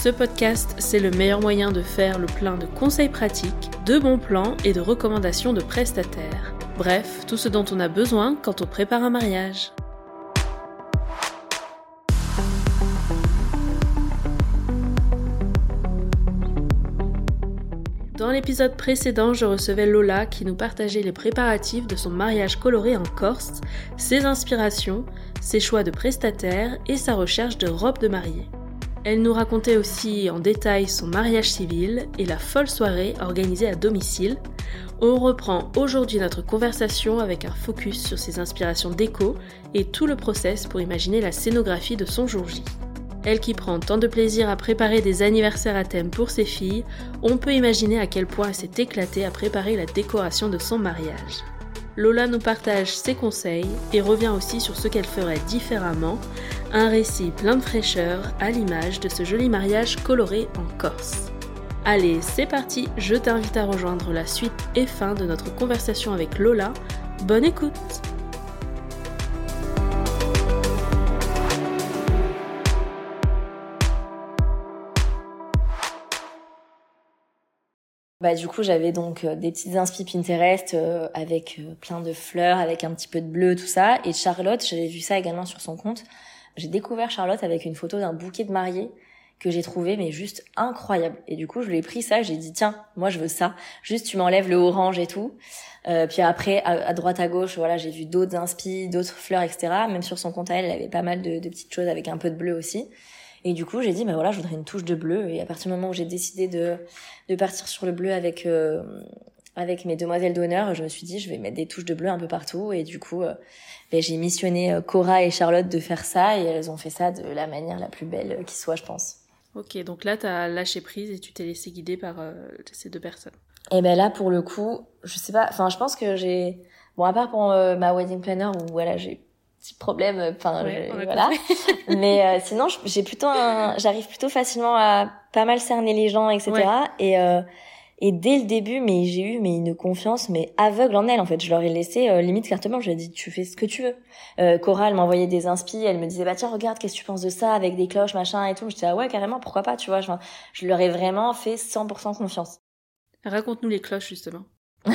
Ce podcast, c'est le meilleur moyen de faire le plein de conseils pratiques, de bons plans et de recommandations de prestataires. Bref, tout ce dont on a besoin quand on prépare un mariage. Dans l'épisode précédent, je recevais Lola qui nous partageait les préparatifs de son mariage coloré en Corse, ses inspirations, ses choix de prestataires et sa recherche de robe de mariée. Elle nous racontait aussi en détail son mariage civil et la folle soirée organisée à domicile. On reprend aujourd'hui notre conversation avec un focus sur ses inspirations déco et tout le process pour imaginer la scénographie de son jour J. Elle qui prend tant de plaisir à préparer des anniversaires à thème pour ses filles, on peut imaginer à quel point elle s'est éclatée à préparer la décoration de son mariage. Lola nous partage ses conseils et revient aussi sur ce qu'elle ferait différemment, un récit plein de fraîcheur à l'image de ce joli mariage coloré en Corse. Allez, c'est parti, je t'invite à rejoindre la suite et fin de notre conversation avec Lola. Bonne écoute Bah du coup j'avais donc euh, des petites inspi Pinterest euh, avec euh, plein de fleurs, avec un petit peu de bleu, tout ça. Et Charlotte, j'avais vu ça également sur son compte. J'ai découvert Charlotte avec une photo d'un bouquet de mariée que j'ai trouvé mais juste incroyable. Et du coup je lui ai pris ça, j'ai dit tiens moi je veux ça. Juste tu m'enlèves le orange et tout. puis après à, droite à gauche voilà j'ai vu d'autres inspi, d'autres fleurs etc. Même sur son compte à elle, elle avait pas mal de, de petites choses avec un peu de bleu aussi. Et du coup, j'ai dit, bah voilà, je voudrais une touche de bleu. Et à partir du moment où j'ai décidé de, de partir sur le bleu avec, euh, avec mes demoiselles d'honneur, je me suis dit, je vais mettre des touches de bleu un peu partout. Et du coup, euh, ben, j'ai missionné euh, Cora et Charlotte de faire ça. Et elles ont fait ça de la manière la plus belle qui soit, je pense. Ok, donc là, tu as lâché prise et tu t'es laissé guider par ces deux personnes. Et ben là, pour le coup, je sais pas, enfin, je pense que j'ai, bon, à part pour ma wedding planner où voilà, j'ai petit problème enfin voilà mais euh, sinon j'ai plutôt j'arrive plutôt facilement à pas mal cerner les gens etc et euh, et dès le début mais j'ai eu mais une confiance mais aveugle en elle en fait. Je leur ai laissé euh, limite carte blanche je lui ai dit tu fais ce que tu veux. Euh, Cora elle m'envoyait des inspi elle me disait bah tiens regarde qu'est-ce que tu penses de ça avec des cloches machin et tout. Je disais ah ouais carrément pourquoi pas tu vois. Je, je leur ai vraiment fait 100% confiance. Raconte-nous les cloches justement.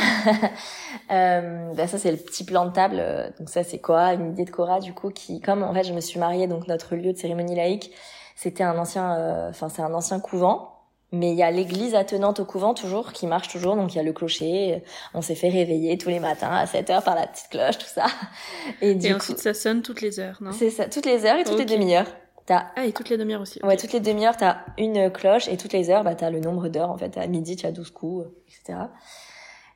Euh, ben ça c'est le petit plan de table. Euh, donc ça c'est Cora, une idée de Cora du coup qui, comme en fait je me suis mariée, donc notre lieu de cérémonie laïque, c'était un ancien, euh, enfin c'est un ancien couvent. Mais il y a l'église attenante au couvent toujours qui marche toujours, donc il y a le clocher. On s'est fait réveiller tous les matins à 7 heures par la petite cloche, tout ça. Et, du ensuite ça sonne toutes les heures, non? C'est ça, toutes les heures et toutes les demi-heures. T'as... Ah, et toutes les demi-heures aussi. Ouais, toutes les demi-heures, t'as une cloche et toutes les heures, bah, t'as le nombre d'heures, en fait. À midi, tu as 12 coups, etc.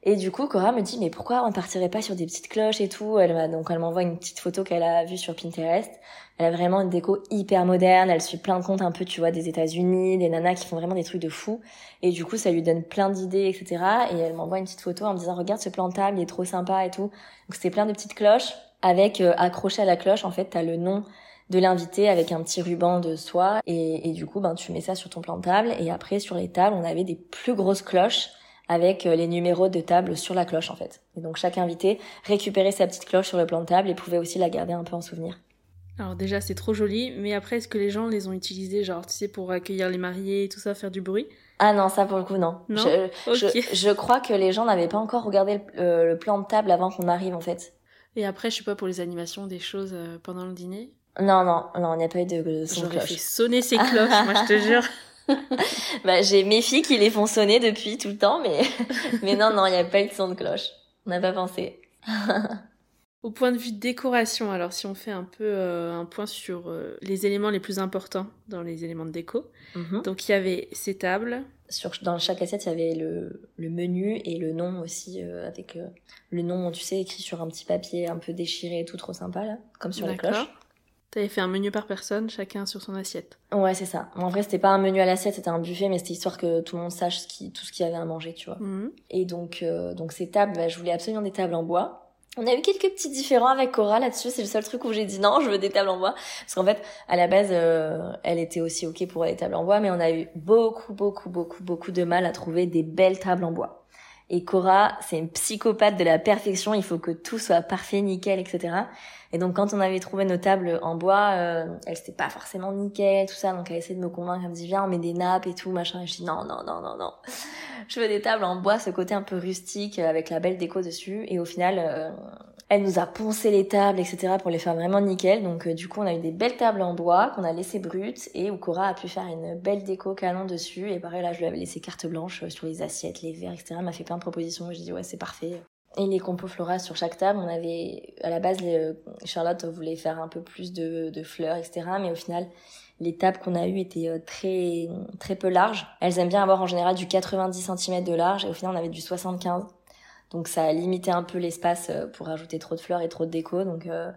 Et du coup, Cora me dit, mais pourquoi on partirait pas sur des petites cloches et tout? Elle donc elle m'envoie une petite photo qu'elle a vue sur Pinterest. Elle a vraiment une déco hyper moderne. Elle suit plein de comptes un peu, tu vois, des États-Unis, des nanas qui font vraiment des trucs de fou. Et du coup, ça lui donne plein d'idées, etc. Et elle m'envoie une petite photo en me disant, regarde ce plan de table, il est trop sympa et tout. Donc c'était plein de petites cloches avec euh, accroché à la cloche, en fait, t'as le nom de l'invité avec un petit ruban de soie et, et du coup ben tu mets ça sur ton plan de table et après sur les tables on avait des plus grosses cloches avec euh, les numéros de table sur la cloche en fait. Et donc chaque invité récupérait sa petite cloche sur le plan de table et pouvait aussi la garder un peu en souvenir. Alors déjà c'est trop joli, mais après est-ce que les gens les ont utilisés genre tu sais pour accueillir les mariés et tout ça, faire du bruit? Ah non ça pour le coup non. non? Je, je, crois que les gens n'avaient pas encore regardé le, euh, plan de table avant qu'on arrive en fait. Et après je sais pas pour les animations des choses euh, pendant le dîner? Non non non il n'y a pas eu de, de son J'aurais fait sonner ces cloches moi je te jure. bah, j'ai mes filles qui les font sonner depuis tout le temps, mais, mais non, non, il n'y a pas eu de son de cloche. On n'a pas pensé. Au point de vue de décoration, alors si on fait un peu euh, un point sur euh, les éléments les plus importants dans les éléments de déco. Mhm. Donc il y avait ces tables. Sur, dans chaque assiette, il y avait le, le menu et le nom aussi, euh, avec le nom, tu sais, écrit sur un petit papier un peu déchiré et tout, trop sympa, là, comme sur la cloche. T'avais fait un menu par personne, chacun sur son assiette. Ouais, c'est ça. En vrai, c'était pas un menu à l'assiette, c'était un buffet, mais c'était histoire que tout le monde sache ce qui, tout ce qu'il y avait à manger, tu vois. Mhm. Et donc, euh, donc ces tables, bah, je voulais absolument des tables en bois. On a eu quelques petits différends avec Cora là-dessus. C'est le seul truc où j'ai dit non, je veux des tables en bois. Parce qu'en fait, à la base, euh, elle était aussi ok pour les tables en bois, mais on a eu beaucoup, beaucoup, beaucoup, beaucoup de mal à trouver des belles tables en bois. Et Cora, c'est une psychopathe de la perfection. Il faut que tout soit parfait, nickel, etc. Et donc, quand on avait trouvé nos tables en bois, euh, elles c'était pas forcément nickel, tout ça. Donc, elle a essayé de me convaincre. Elle me dit, viens, on met des nappes et tout, machin. Et je dis, non, non, non, non, non. Je veux des tables en bois, ce côté un peu rustique, avec la belle déco dessus. Et au final, euh, elle nous a poncé les tables, etc. pour les faire vraiment nickel. Donc, euh, du coup, on a eu des belles tables en bois qu'on a laissées brutes et où Cora a pu faire une belle déco canon dessus. Et pareil, là, je lui avais laissé carte blanche euh, sur les assiettes, les verres, etc. Elle m'a fait plein de propositions. J'ai dit, ouais, c'est parfait. Et les compos florales sur chaque table, on avait, à la base, euh, Charlotte voulait faire un peu plus de, de fleurs, etc. Mais au final, les tables qu'on a eues étaient très, très peu larges. Elles aiment bien avoir en général du 90 cm de large et au final, on avait du 75. Donc ça a limité un peu l'espace euh, pour ajouter trop de fleurs et trop de déco. Donc, euh,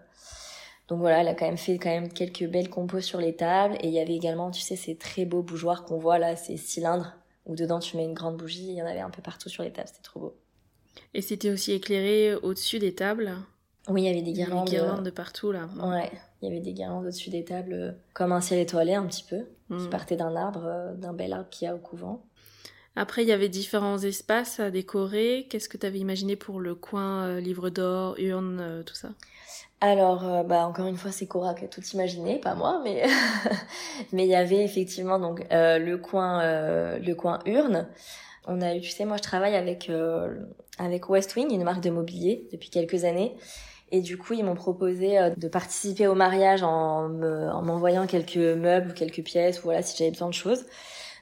donc voilà, elle a quand même fait quand même quelques belles compos sur les tables. Et il y avait également, tu sais, ces très beaux bougeoirs qu'on voit là, ces cylindres où dedans tu mets une grande bougie. Il y en avait un peu partout sur les tables, c'était trop beau. Et c'était aussi éclairé au-dessus des tables. Oui, il y avait des guirlandes. des guirlandes de partout là. Ouais, il y avait des guirlandes au-dessus des tables, euh, comme un ciel étoilé un petit peu, qui Mm. partait d'un arbre, euh, d'un bel arbre qu'il y a au couvent. Après, il y avait différents espaces à décorer. Qu'est-ce que tu avais imaginé pour le coin euh, livre d'or, urne, euh, tout ça? Alors, euh, bah encore une fois, c'est Cora qui a tout imaginé, pas moi, mais mais il y avait effectivement donc euh, le coin euh, le coin urne. On a eu, tu sais, moi je travaille avec avec West Wing, une marque de mobilier depuis quelques années. Et du coup, ils m'ont proposé de participer au mariage en me- en m'envoyant quelques meubles ou quelques pièces, ou voilà, si j'avais besoin de choses.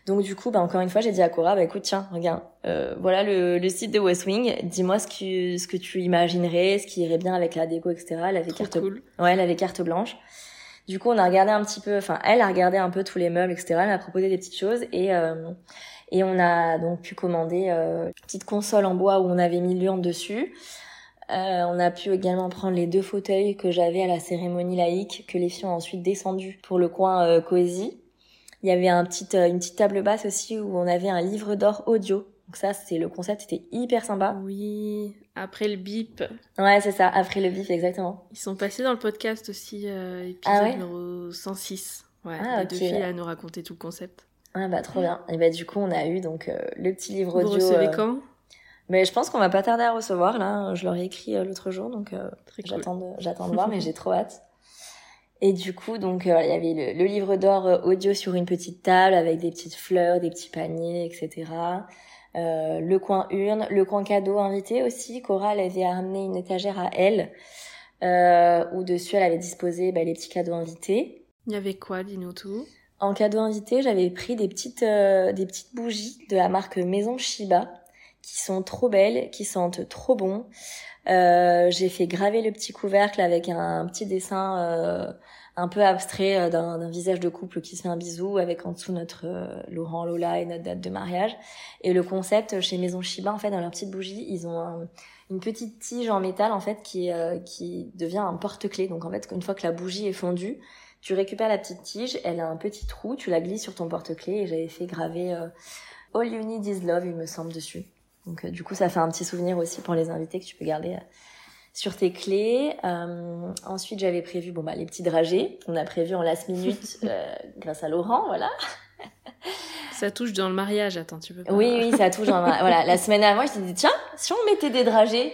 Donc du coup, bah encore une fois, j'ai dit à Cora, bah écoute, tiens, regarde, euh, voilà le, le site de West Wing. Dis-moi ce que ce que tu imaginerais, ce qui irait bien avec la déco, etc. Elle avait Trop carte, cool. ouais, elle avait carte blanche. Du coup, on a regardé un petit peu, enfin, elle a regardé un peu tous les meubles, etc. Elle m'a proposé des petites choses et euh, et on a donc pu commander euh, une petite console en bois où on avait mis l'urne dessus. Euh, on a pu également prendre les deux fauteuils que j'avais à la cérémonie laïque que les filles ont ensuite descendu pour le coin euh, Coésie. Il y avait un petit, euh, une petite table basse aussi où on avait un livre d'or audio. Donc ça, c'est le concept, c'était hyper sympa. Oui, après le bip. Ouais, c'est ça, après le bif, exactement. Ils sont passés dans le podcast aussi, euh, épisode Ah ouais numéro 106. Ouais, Ah, les deux filles à nous raconter tout le concept. Ah bah trop bien. Et bah du coup, on a eu donc euh, le petit livre Vous audio. recevez euh, quand? Mais je pense qu'on va pas tarder à recevoir là. Je leur ai écrit euh, l'autre jour, donc euh, cool. de, j'attends de voir, mais j'ai trop hâte. Et du coup, donc euh, il y avait le, le livre d'or euh, audio sur une petite table avec des petites fleurs, des petits paniers, etc. Euh, le coin urne, le coin cadeau invité aussi. Cora, elle avait amené une étagère à elle euh, où dessus elle avait disposé bah, les petits cadeaux invités. Il y avait quoi, dis-nous tout? En cadeau invité, j'avais pris des petites, euh, des petites bougies de la marque Maison Shiba qui sont trop belles, qui sentent trop bon. Euh, j'ai fait graver le petit couvercle avec un, petit dessin euh, un peu abstrait euh, d'un visage de couple qui se fait un bisou avec en dessous notre euh, Laurent, Lola et notre date de mariage. Et le concept chez Maison Shiba, en fait, dans leur petite bougie, ils ont un- une petite tige en métal en fait qui qui devient un porte-clés. Donc en fait, une fois que la bougie est fondue, tu récupères la petite tige, elle a un petit trou, tu la glisses sur ton porte-clés et j'avais fait graver All You Need Is Love, il me semble, dessus. Donc euh, du coup, ça fait un petit souvenir aussi pour les invités que tu peux garder euh, sur tes clés. Euh, ensuite, j'avais prévu bon bah les petits dragées qu'on a prévu en last minute euh, grâce à Laurent, voilà. Ça touche dans le mariage, attends, tu peux pas... Oui, oui, ça touche. dans ma- voilà, la semaine avant, je t'ai dit tiens, si on mettait des dragées?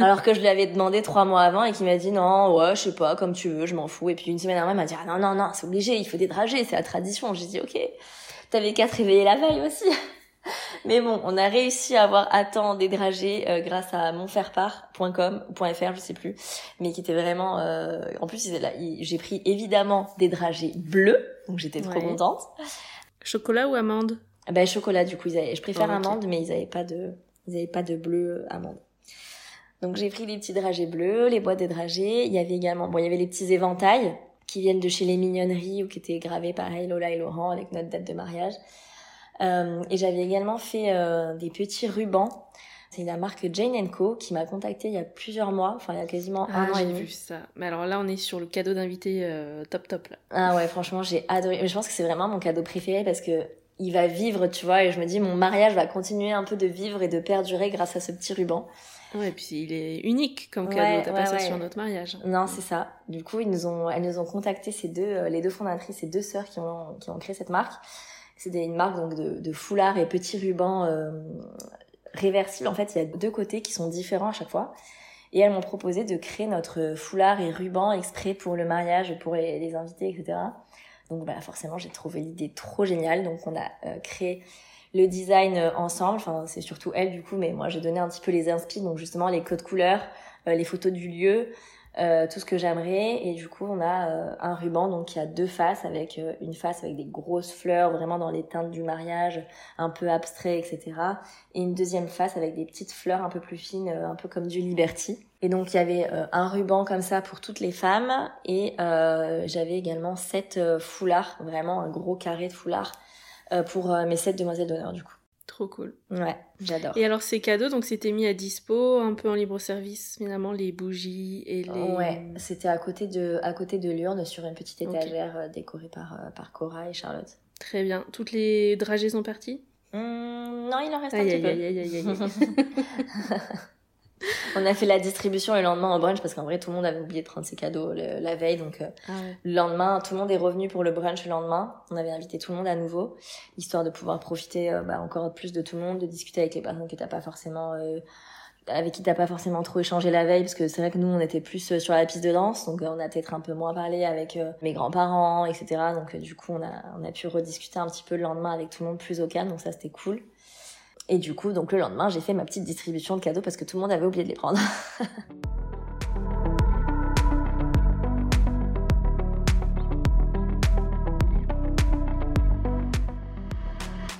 Alors que je lui avais demandé trois mois avant et qu'il m'a dit non, ouais, je sais pas, comme tu veux, je m'en fous. Et puis une semaine avant, il m'a dit ah, non, non, non, c'est obligé, il faut des dragées, c'est la tradition. J'ai dit ok, t'avais qu'à te réveiller la veille aussi. Mais bon, on a réussi à avoir à temps des dragées euh, grâce à monfairepart.com ou .fr, je sais plus, mais qui était vraiment. euh, En plus, ils étaient là, ils- j'ai pris évidemment des dragées bleues, donc j'étais trop Ouais. contente. Chocolat ou amande? Ah Ben chocolat du coup ils avaient, je préfère Oh, amande mais ils avaient pas de ils avaient pas de bleu euh, amande. Donc j'ai pris les petits dragées bleus, les boîtes des dragées, il y avait également bon il y avait les petits éventails qui viennent de chez les mignonneries ou qui étaient gravés pareil Lola et Laurent avec notre date de mariage. Euh, et j'avais également fait euh, des petits rubans C'est la marque Jane Co qui m'a contacté il y a plusieurs mois, enfin il y a quasiment ah, un an j'ai vu ça. Mais alors là, on est sur le cadeau d'invité euh, top top là. Ah ouais, franchement, j'ai adoré. Je pense que c'est vraiment mon cadeau préféré parce que il va vivre, tu vois, et je me dis mon mariage va continuer un peu de vivre et de perdurer grâce à ce petit ruban. Ouais, et puis il est unique comme cadeau, t'as pas ça sur notre mariage. Non, c'est ça. Du coup, ils nous ont, elles nous ont contacté ces deux, les deux fondatrices, ces deux sœurs qui ont, qui ont créé cette marque. C'est une marque donc de, de foulards et petits rubans euh, réversibles. En fait, il y a deux côtés qui sont différents à chaque fois. Et elles m'ont proposé de créer notre foulard et ruban exprès pour le mariage, pour les, les invités, etc. Donc bah, forcément, j'ai trouvé l'idée trop géniale. Donc on a euh, créé le design euh, ensemble. Enfin, c'est surtout elle du coup, mais moi j'ai donné un petit peu les inspi, donc justement les codes couleurs, euh, les photos du lieu, euh, tout ce que j'aimerais. Et du coup, on a euh, un ruban donc qui a deux faces, avec euh, une face avec des grosses fleurs, vraiment dans les teintes du mariage, un peu abstrait, etc. Et une deuxième face avec des petites fleurs un peu plus fines, un peu comme du Liberty. Et donc il y avait un ruban comme ça pour toutes les femmes et j'avais également sept foulards, vraiment un gros carré de foulards pour mes sept demoiselles d'honneur du coup. Trop cool. Ouais, j'adore. Et alors ces cadeaux, donc c'était mis à dispo, un peu en libre service finalement, les bougies et les. Ouais, c'était à côté de à côté de l'urne sur une petite étagère okay. décorée par par Cora et Charlotte. Très bien. Toutes les dragées sont parties? Mmh, Non, il en reste aïe, un aïe, petit peu. aïe, aïe, aïe, aïe. On a fait la distribution le lendemain au brunch parce qu'en vrai tout le monde avait oublié de prendre ses cadeaux le, la veille donc euh, ah ouais. le lendemain tout le monde est revenu pour le brunch le lendemain. On avait invité tout le monde à nouveau histoire de pouvoir profiter euh, bah, encore plus de tout le monde, de discuter avec les personnes que t'as pas forcément euh, avec qui t'as pas forcément trop échangé la veille parce que c'est vrai que nous on était plus euh, sur la piste de danse donc on a peut-être un peu moins parlé avec mes grands-parents etc donc du coup on a on a pu rediscuter un petit peu le lendemain avec tout le monde plus au calme donc ça c'était cool. Et du coup, donc le lendemain, j'ai fait ma petite distribution de cadeaux parce que tout le monde avait oublié de les prendre.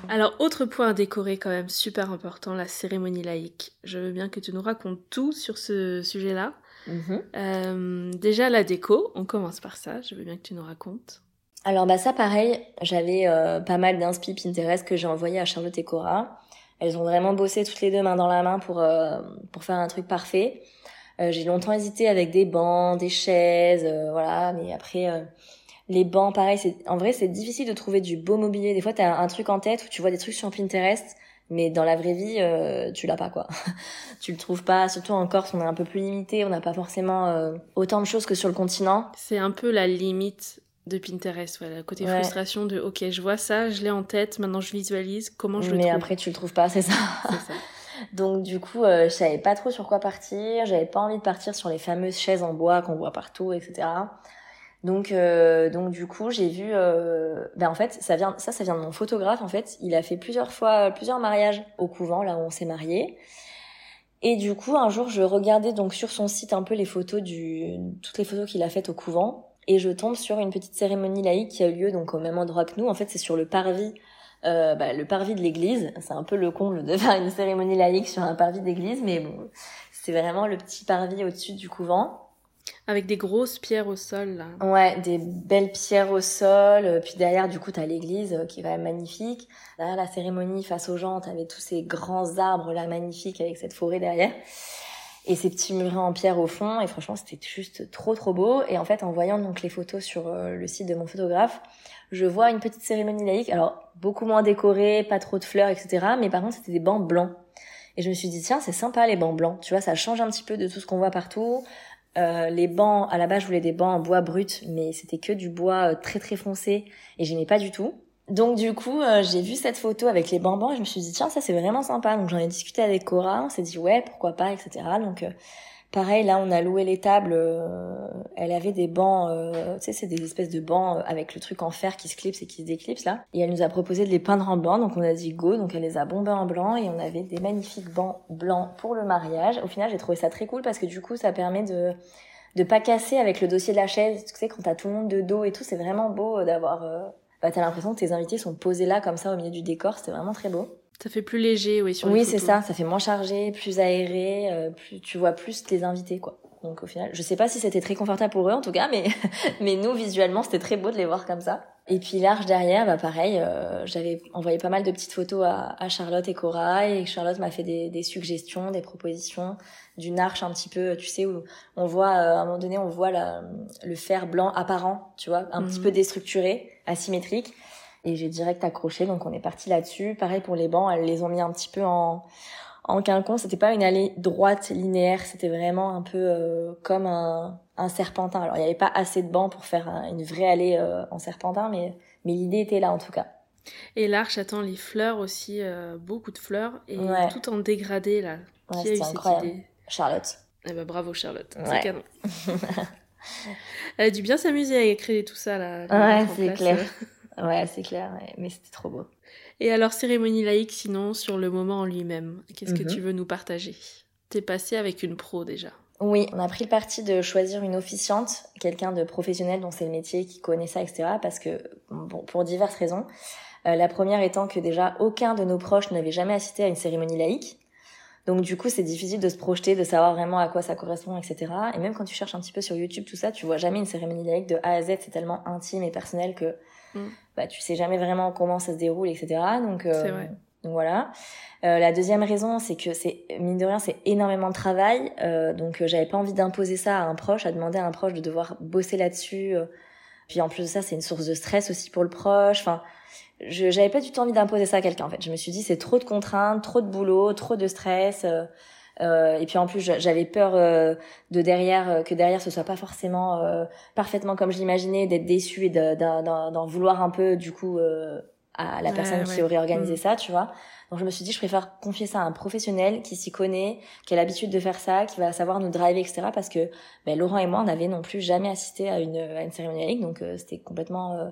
Alors, autre point à décorer quand même super important, la cérémonie laïque. Je veux bien que tu nous racontes tout sur ce sujet-là. -hmm. euh, déjà, la déco, on commence par ça. Je veux bien que tu nous racontes. Alors, bah ça, pareil, j'avais euh, pas mal d'inspi Pinterest que j'ai envoyé à Charlotte et Cora. Elles ont vraiment bossé toutes les deux main dans la main pour euh, pour faire un truc parfait. Euh, j'ai longtemps hésité avec des bancs, des chaises, euh, voilà. Mais après, euh, les bancs, pareil. C'est en vrai, c'est difficile de trouver du beau mobilier. Des fois, t'as un, truc en tête où tu vois des trucs sur Pinterest, mais dans la vraie vie, euh, tu l'as pas quoi. tu le trouves pas. Surtout en Corse, on est un peu plus limité. On n'a pas forcément euh, autant de choses que sur le continent. C'est un peu la limite de Pinterest, voilà, côté Ouais. frustration de ok, je vois ça, je l'ai en tête, maintenant je visualise, comment je le mais trouve? après, tu le trouves pas, c'est ça. C'est ça. Donc du coup, euh, je savais pas trop sur quoi partir. J'avais pas envie de partir sur les fameuses chaises en bois qu'on voit partout, etc. Donc euh, donc du coup, j'ai vu. Euh... Ben en fait, ça vient ça ça vient de mon photographe. En fait, il a fait plusieurs fois plusieurs mariages au couvent là où on s'est mariés. Et du coup, un jour, je regardais donc sur son site un peu les photos du toutes les photos qu'il a faites au couvent et je tombe sur une petite cérémonie laïque qui a eu lieu donc au même endroit que nous. En fait, c'est sur le parvis euh, bah, le parvis de l'église. C'est un peu le comble de faire une cérémonie laïque sur un parvis d'église, mais bon, c'est vraiment le petit parvis au-dessus du couvent. Avec des grosses pierres au sol, là. Ouais, des belles pierres au sol. euh, Puis derrière, du coup, t'as l'église euh, qui même magnifique. Derrière la cérémonie, face aux gens, t'avais tous ces grands arbres là magnifiques avec cette forêt derrière. Et ces petits murets en pierre au fond. Et franchement, c'était juste trop trop beau. Et en fait, en voyant donc les photos sur euh, le site de mon photographe, je vois une petite cérémonie laïque. Alors, beaucoup moins décorée, pas trop de fleurs, etc. Mais par contre, c'était des bancs blancs. Et je me suis dit, tiens, c'est sympa les bancs blancs. Tu vois, ça change un petit peu de tout ce qu'on voit partout. Euh, les bancs, à la base, je voulais des bancs en bois brut, mais c'était que du bois euh, très très foncé et j'aimais pas du tout. Donc du coup, euh, j'ai vu cette photo avec les bancs blancs et je me suis dit tiens, ça c'est vraiment sympa. Donc j'en ai discuté avec Cora, on s'est dit ouais, pourquoi pas, etc. Donc euh, pareil, là on a loué les tables. euh, elle avait des bancs, tu sais, c'est des espèces de bancs avec le truc en fer qui se clipse et qui se déclipse là. Et elle nous a proposé de les peindre en blanc, donc on a dit go. Donc elle les a bombés en blanc et on avait des magnifiques bancs blancs pour le mariage. Au final, j'ai trouvé ça très cool parce que du coup, ça permet de de pas casser avec le dossier de la chaise. Tu sais, quand t'as tout le monde de dos et tout, c'est vraiment beau d'avoir. Bah, t'as l'impression que tes invités sont posés là comme ça au milieu du décor. C'était vraiment très beau. Ça fait plus léger, oui, sur Oui, c'est ça. Ça fait moins chargé, plus aéré. euh, plus tu vois plus tes invités, quoi. Donc au final, je sais pas si c'était très confortable pour eux en tout cas, mais mais nous visuellement c'était très beau de les voir comme ça. Et puis l'arche derrière, bah pareil, euh, j'avais envoyé pas mal de petites photos à, à Charlotte et Cora et Charlotte m'a fait des, des, suggestions, des propositions d'une arche un petit peu, tu sais, où on voit euh, à un moment donné, on voit la, le fer blanc apparent, tu vois, un petit peu mhm. déstructuré, asymétrique. Et j'ai direct accroché, donc on est parti là-dessus. Pareil pour les bancs, elles les ont mis un petit peu en en quinconce. C'était pas une allée droite linéaire, c'était vraiment un peu euh, comme un un serpentin. Alors il n'y avait pas assez de bancs pour faire une vraie allée euh, en serpentin, mais, mais l'idée était là en tout cas. Et l'arche attend les fleurs aussi, euh, beaucoup de fleurs, et tout en dégradé là. Qui a eu cette idée Charlotte. Eh ben, bravo Charlotte, c'est canon. Elle a dû bien s'amuser à écrire tout ça là. Ouais, c'est clair. ouais, c'est clair, mais c'était trop beau. Et alors, cérémonie laïque, sinon, sur le moment en lui-même, qu'est-ce que mhm. tu veux nous partager? T'es passé avec une pro déjà. Oui, on a pris le parti de choisir une officiante, quelqu'un de professionnel dont c'est le métier, qui connaît ça, etc. Parce que, bon, pour diverses raisons. Euh, la première étant que déjà aucun de nos proches n'avait jamais assisté à une cérémonie laïque. Donc du coup, c'est difficile de se projeter, de savoir vraiment à quoi ça correspond, etc. Et même quand tu cherches un petit peu sur YouTube, tout ça, tu vois jamais une cérémonie laïque de A à Z. C'est tellement intime et personnel que mm. Bah, tu sais jamais vraiment comment ça se déroule, etc. Donc, euh, vrai. Donc voilà. Euh, la deuxième raison, c'est que c'est mine de rien, c'est énormément de travail. Euh, donc euh, j'avais pas envie d'imposer ça à un proche, à demander à un proche de devoir bosser là-dessus. Euh. Puis en plus de ça, c'est une source de stress aussi pour le proche. Enfin, je j'avais pas du tout envie d'imposer ça à quelqu'un. En fait, je me suis dit c'est trop de contraintes, trop de boulot, trop de stress. Euh, et puis en plus, j'avais peur de derrière que derrière ce soit pas forcément parfaitement comme je l'imaginais, d'être déçu et d'en vouloir un peu du coup à la personne qui aurait organisé mm. ça, tu vois. Donc je me suis dit, je préfère confier ça à un professionnel qui s'y connaît, qui a l'habitude de faire ça, qui va savoir nous driver, etc. Parce que ben, Laurent et moi, on n'avait non plus jamais assisté à une, à une cérémonie laïque, donc euh, c'était complètement euh,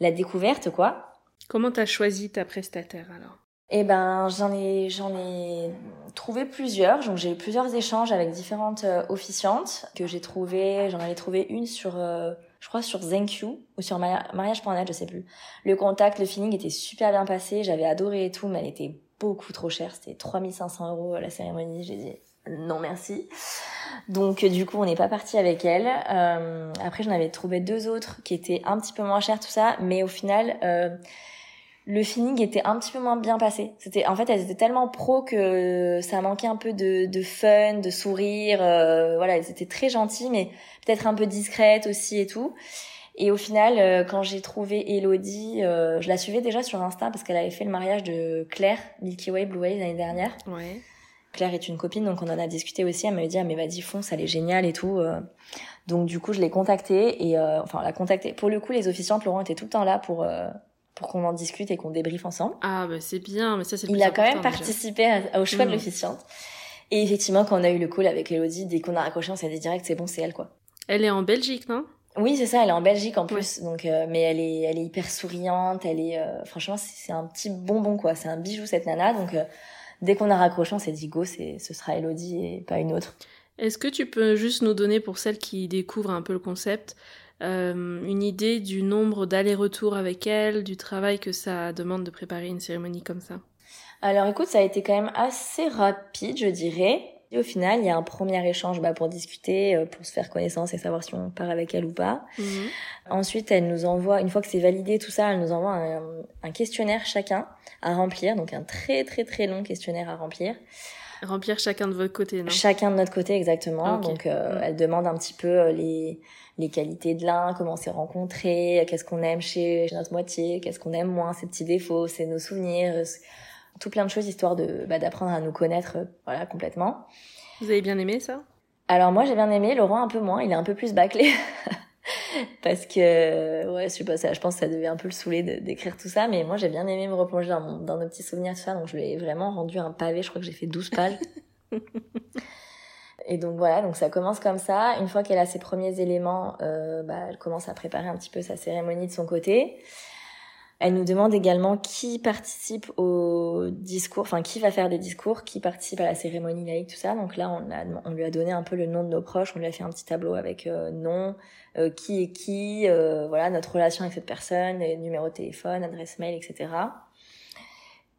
la découverte, quoi. Comment t'as choisi ta prestataire alors? Eh ben, j'en ai, j'en ai trouvé plusieurs. Donc, j'ai eu plusieurs échanges avec différentes euh, officiantes que j'ai trouvé. J'en avais trouvé une sur je crois sur ZenQ ou sur mariage.net, je sais plus. Le contact, le feeling était super bien passé, j'avais adoré et tout, mais elle était beaucoup trop chère. C'était 3500 euros la cérémonie. J'ai dit non merci. Donc du coup, on n'est pas parti avec elle. Euh, après, j'en avais trouvé deux autres qui étaient un petit peu moins chères, tout ça, mais au final, euh, le feeling était un petit peu moins bien passé. C'était en fait elles étaient tellement pro que ça manquait un peu de, de fun, de sourire. Euh, voilà, elles étaient très gentilles, mais peut-être un peu discrètes aussi et tout. Et au final, euh, quand j'ai trouvé Elodie, euh, je la suivais déjà sur Insta parce qu'elle avait fait le mariage de Claire, Milky Way, Blue Way l'année dernière. Ouais. Claire est une copine, donc on en a discuté aussi. Elle m'a dit ah mais vas-y fonce, elle est géniale et tout. Donc du coup, je l'ai contactée et enfin la contactée. Pour le coup, les officiantes, Laurent était tout le temps là pour pour qu'on en discute et qu'on débriefe ensemble. Ah bah c'est bien, mais ça c'est Il a quand même participé au choix de mm. l'officiante. Et effectivement, quand on a eu le call avec Elodie, dès qu'on a raccroché, on s'est dit direct, c'est bon, c'est elle quoi. Elle est en Belgique, non? Oui, c'est ça, elle est en Belgique en plus. Donc, euh, mais elle est, elle est hyper souriante. Elle est, euh, franchement, c'est un petit bonbon quoi. C'est un bijou cette nana. Donc, euh, dès qu'on a raccroché, on s'est dit go, c'est, ce sera Elodie et pas une autre. Est-ce que tu peux juste nous donner pour celles qui découvrent un peu le concept euh, une idée du nombre d'allers-retours avec elle, du travail que ça demande de préparer une cérémonie comme ça Alors écoute, ça a été quand même assez rapide, je dirais. Et au final, il y a un premier échange bah, pour discuter, euh, pour se faire connaissance et savoir si on part avec elle ou pas. Mhm. Ensuite, elle nous envoie, une fois que c'est validé tout ça, elle nous envoie un, un, questionnaire chacun à remplir, donc un très très très long questionnaire à remplir. Remplir chacun de votre côté, non? Chacun de notre côté, exactement. Donc, euh, mhm. elle demande un petit peu les les qualités de l'un, comment s'est rencontré, qu'est-ce qu'on aime chez, notre moitié, qu'est-ce qu'on aime moins, ses petits défauts, c'est nos souvenirs, tout plein de choses histoire de bah, d'apprendre à nous connaître voilà complètement. Vous avez bien aimé ça? Alors moi j'ai bien aimé, Laurent un peu moins, il est un peu plus bâclé. parce que ouais je sais pas ça je pense que ça devait un peu le saouler d'écrire tout ça mais moi j'ai bien aimé me replonger dans, dans nos petits souvenirs tout ça donc je lui ai vraiment rendu un pavé je crois que j'ai fait 12 pages Et donc voilà, donc ça commence comme ça. Une fois qu'elle a ses premiers éléments, euh, bah, elle commence à préparer un petit peu sa cérémonie de son côté. Elle nous demande également qui participe au discours, enfin qui va faire des discours, qui participe à la cérémonie laïque, tout ça. Donc là, on, lui a donné un peu le nom de nos proches, on lui a fait un petit tableau avec euh, nom, euh, qui est qui, euh, voilà notre relation avec cette personne, numéro de téléphone, adresse mail, etc.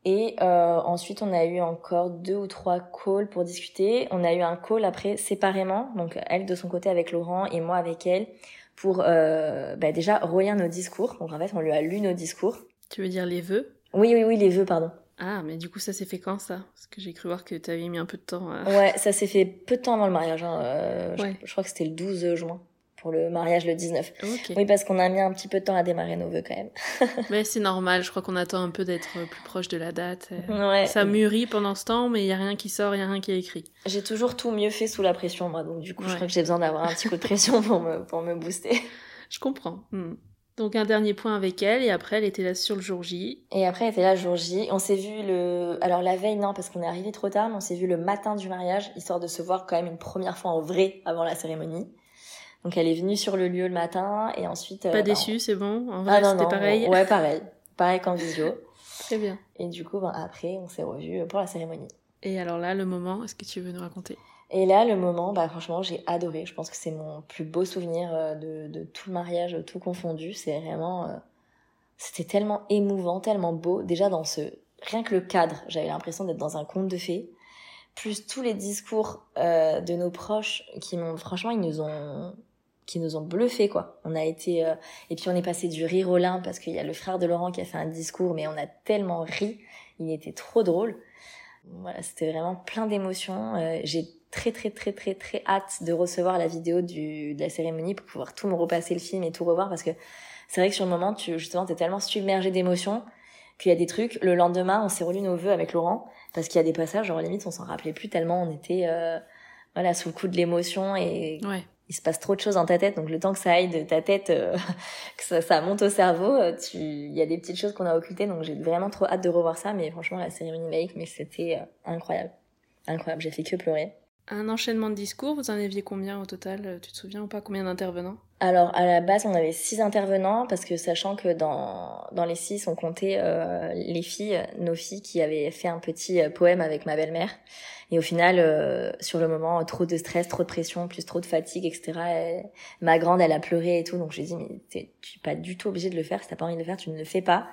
Et ensuite, on a eu encore deux ou trois calls pour discuter. On a eu un call après séparément, donc elle de son côté avec Laurent et moi avec elle, pour euh, bah, déjà relire nos discours. Donc en fait, on lui a lu nos discours. Tu veux dire les vœux? Oui, oui, oui, les vœux, pardon. Ah, mais du coup, ça s'est fait quand ça? Parce que j'ai cru voir que tu avais mis un peu de temps. À... Ouais, ça s'est fait peu de temps avant le mariage. Hein. Euh, je, crois que c'était le 12 juin pour le mariage le 19. Oui, parce qu'on a mis un petit peu de temps à démarrer nos vœux quand même. mais c'est normal, je crois qu'on attend un peu d'être plus proche de la date. Ouais. Ça mûrit pendant ce temps, mais il y a rien qui sort, il y a rien qui est écrit. J'ai toujours tout mieux fait sous la pression, moi, donc du coup, je crois que j'ai besoin d'avoir un petit coup de pression pour me, pour me booster. Je comprends. Hmm. Donc un dernier point avec elle et après elle était là sur le jour J. Et après elle était là le jour J. On s'est vu le alors la veille non parce qu'on est arrivé trop tard mais on s'est vu le matin du mariage histoire de se voir quand même une première fois en vrai avant la cérémonie. Donc elle est venue sur le lieu le matin et ensuite Pas euh, déçue, c'est bon. En vrai, ah, c'était pareil. Ouais, pareil. Pareil qu'en visio. Très bien. Et du coup ben, après on s'est revus pour la cérémonie. Et alors là le moment, est-ce que tu veux nous raconter? Et là, le moment, bah franchement, j'ai adoré. Je pense que c'est mon plus beau souvenir euh, de, de tout le mariage, tout confondu. C'est vraiment, euh, c'était tellement émouvant, tellement beau. Déjà dans ce, rien que le cadre, j'avais l'impression d'être dans un conte de fées. Plus tous les discours euh, de nos proches qui m'ont, franchement, ils nous ont, qui nous ont bluffé quoi. On a été et puis on est passé du rire au lin parce qu'il y a le frère de Laurent qui a fait un discours, mais on a tellement ri, il était trop drôle. Voilà, c'était vraiment plein d'émotions. j'ai très très très très très hâte de recevoir la vidéo du, de la cérémonie pour pouvoir tout me repasser le film et tout revoir parce que c'est vrai que sur le moment, tu justement, t'es tellement submergé d'émotions qu'il y a des trucs. Le lendemain, on s'est relu nos vœux avec Laurent parce qu'il y a des passages, genre limite, on s'en rappelait plus tellement on était euh, voilà sous le coup de l'émotion et ouais. Il se passe trop de choses dans ta tête. Donc le temps que ça aille de ta tête, euh, que ça, ça, monte au cerveau, euh, tu, il y a des petites choses qu'on a occultées. Donc j'ai vraiment trop hâte de revoir ça. Mais franchement, la cérémonie laïque, mais c'était incroyable, incroyable. J'ai fait que pleurer. Un enchaînement de discours, vous en aviez combien au total euh, Tu te souviens ou pas combien d'intervenants? Alors à la base on avait six intervenants parce que sachant que dans, dans les six on comptait euh, les filles, nos filles qui avaient fait un petit euh, poème avec ma belle-mère. Et au final, sur le moment, trop de stress, trop de pression, plus trop de fatigue, etc. ma grande, elle a pleuré et tout. Donc je lui ai dit, mais tu n'es pas du tout obligé de le faire. Si t'as pas envie de le faire, tu ne le fais pas.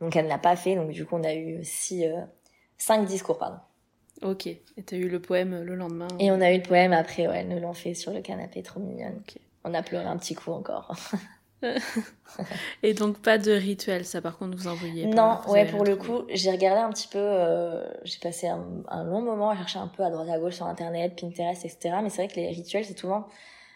Donc elle ne l'a pas fait. Donc du coup, on a eu six, cinq discours, pardon. Ok. Et t'as eu le poème le lendemain Et on a eu le poème après, ouais, nous l'ont fait sur le canapé, trop mignonne. On a pleuré un petit coup encore. et donc pas de rituel, ça par contre vous envoyez Non, ouais, pour le coup, j'ai regardé un petit peu, euh, j'ai passé un, long moment à chercher un peu à droite à gauche sur internet, Pinterest, etc. Mais c'est vrai que les rituels, c'est souvent,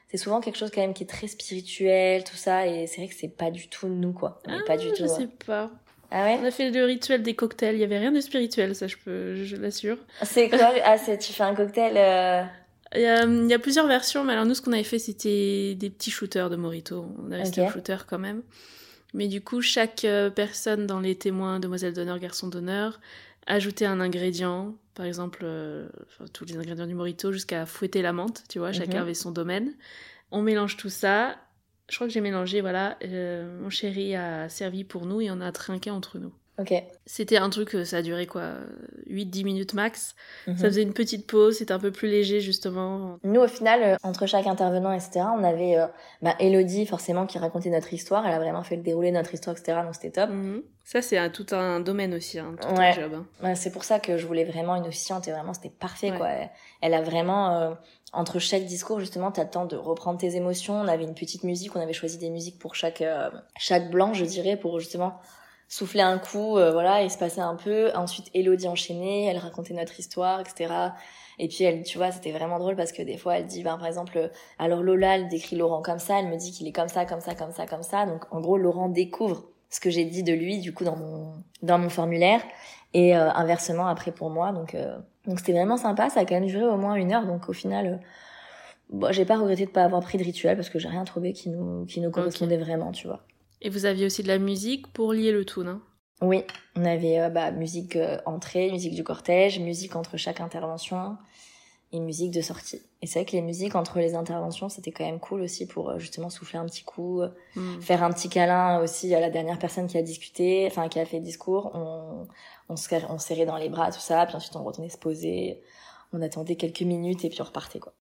c'est souvent quelque chose quand même qui est très spirituel, tout ça, et c'est vrai que c'est pas du tout nous quoi. ah, pas du tout. Je sais pas. Ah ouais On a fait le rituel des cocktails. Il y avait rien de spirituel, ça je peux, je l'assure. C'est quoi? Ah, c'est tu fais un cocktail. Euh... Il y, a, il y, a, plusieurs versions, mais alors nous ce qu'on avait fait c'était des petits shooters de Morito. On a resté okay. shooter quand même. Mais du coup chaque euh, personne dans les témoins, demoiselle d'honneur, garçon d'honneur, ajoutait un ingrédient. Par exemple, euh, tous les ingrédients du Morito jusqu'à fouetter la menthe. Tu vois, chacun mhm. avait son domaine. On mélange tout ça je crois que j'ai mélangé, voilà, euh, mon chéri a servi pour nous et on a trinqué entre nous. Ok. C'était un truc, euh, ça a duré quoi 8-10 minutes max. Mhm. Ça faisait une petite pause, c'était un peu plus léger justement. Nous au final, euh, entre chaque intervenant, etc., on avait bah, Elodie forcément qui racontait notre histoire, elle a vraiment fait le déroulé de notre histoire, etc., donc c'était top. Mhm. Ça c'est tout un domaine aussi, hein, tout un job. Hein. c'est pour ça que je voulais vraiment une officiante et vraiment c'était parfait quoi. Elle a vraiment entre chaque discours, justement, tu as le temps de reprendre tes émotions. On avait une petite musique, on avait choisi des musiques pour chaque euh, chaque blanc, je dirais, pour justement souffler un coup, euh, voilà, et se passer un peu. Ensuite, Elodie enchaînait, elle racontait notre histoire, etc. Et puis elle, tu vois, c'était vraiment drôle parce que des fois, elle dit, ben, par exemple, alors Lola, elle décrit Laurent comme ça, elle me dit qu'il est comme ça, comme ça, comme ça, comme ça. Donc, en gros, Laurent découvre ce que j'ai dit de lui, du coup, dans mon dans mon formulaire, et euh, inversement après pour moi. Donc donc c'était vraiment sympa, ça a quand même duré au moins une heure, donc au final, euh, bon, j'ai pas regretté de pas avoir pris de rituel parce que j'ai rien trouvé qui nous, qui nous correspondait vraiment, tu vois. Et vous aviez aussi de la musique pour lier le tout, non? Oui, on avait euh, bah, musique euh, entrée, musique du cortège, musique entre chaque intervention et musique de sortie. Et c'est vrai que les musiques entre les interventions, c'était quand même cool aussi pour justement souffler un petit coup, hmm. faire un petit câlin aussi à la dernière personne qui a discuté, enfin qui a fait le discours. On, on se, on serrait dans les bras, tout ça, puis ensuite on retournait se poser, on attendait quelques minutes et puis on repartait quoi.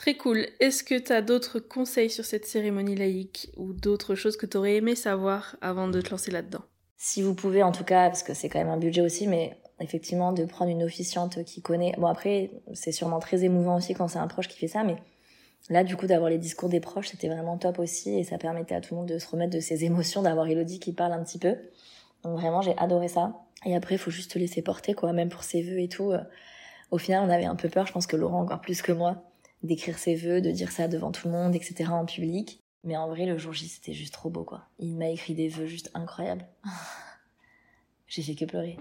Très cool. Est-ce que tu d'autres conseils sur cette cérémonie laïque ou d'autres choses que tu aurais aimé savoir avant de te lancer là-dedans? Si vous pouvez en tout cas, parce que c'est quand même un budget aussi, mais effectivement de prendre une officiante qui connaît. Bon après, c'est sûrement très émouvant aussi quand c'est un proche qui fait ça, mais Là, du coup, d'avoir les discours des proches, c'était vraiment top aussi et ça permettait à tout le monde de se remettre de ses émotions, d'avoir Elodie qui parle un petit peu. Donc vraiment, j'ai adoré ça. Et après, faut juste te laisser porter, quoi, même pour ses vœux et tout. Au final, on avait un peu peur, je pense que Laurent encore plus que moi, d'écrire ses vœux, de dire ça devant tout le monde, etc. en public. Mais en vrai, le jour J, c'était juste trop beau, quoi. Il m'a écrit des vœux juste incroyables. j'ai fait que pleurer.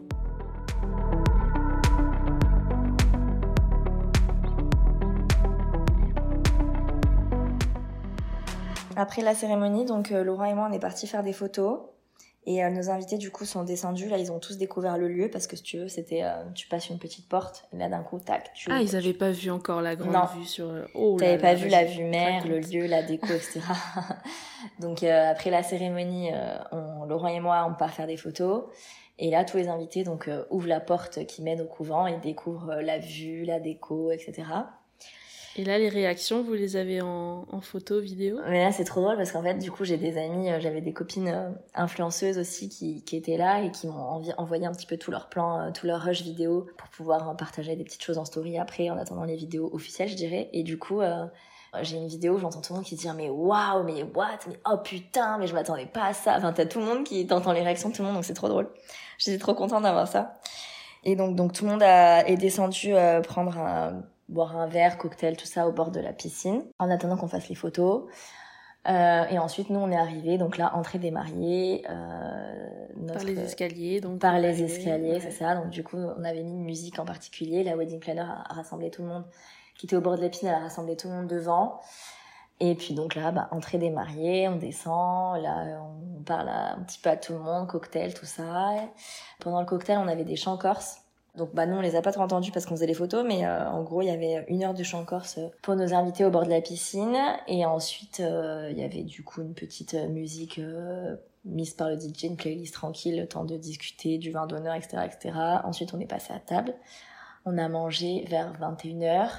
Après la cérémonie, donc euh, Laurent et moi, on est partis faire des photos. Et euh, nos invités, du coup, sont descendus. Là, ils ont tous découvert le lieu parce que si tu veux, c'était, euh, tu passes une petite porte et là, d'un coup, tac. Tu, ah, ils n'avaient pas vu encore la grande vue sur. Oh, t'avais pas vu la vue mer, le lieu, la déco, etc. Donc après la cérémonie, on, Laurent et moi, on part faire des photos. Et là, tous les invités donc ouvrent la porte qui mène au couvent et découvrent la vue, la déco, etc. Et là, les réactions, vous les avez en, photo, vidéo? Mais là, c'est trop drôle parce qu'en fait, du coup, j'ai des amis, euh, j'avais des copines euh, influenceuses aussi qui, étaient là et qui m'ont envoyé un petit peu tous leurs plans, euh, tous leurs rushs vidéo pour pouvoir partager des petites choses en story après, en attendant les vidéos officielles, je dirais. Et du coup, j'ai une vidéo où j'entends tout le monde qui dit mais waouh, mais what, mais oh putain, mais je m'attendais pas à ça. Enfin, t'as tout le monde qui t'entend les réactions de tout le monde, donc c'est trop drôle. J'étais trop contente d'avoir ça. Et donc, donc tout le monde a, est descendu prendre un boire un verre, cocktail, tout ça au bord de la piscine, en attendant qu'on fasse les photos. Euh, et ensuite, nous, on est arrivés, donc là, entrée des mariés. Euh, notre... Par les escaliers, donc. Par les escaliers, c'est ça. Donc du coup, on avait mis une musique en particulier. La wedding planner a rassemblé tout le monde qui était au bord de la piscine, elle a rassemblé tout le monde devant. Et puis donc là, bah, entrée des mariés, on descend, là, on parle un petit peu à tout le monde, cocktail, tout ça. Pendant le cocktail, on avait des chants corses. Donc bah nous on les a pas trop entendus parce qu'on faisait les photos, mais euh, en gros il y avait une heure de chant corse euh, pour nos invités au bord de la piscine et ensuite euh, il y avait du coup une petite musique mise par le DJ, une playlist tranquille, le temps de discuter du vin d'honneur, etc., etc. Ensuite on est passé à table, on a mangé vers 21h.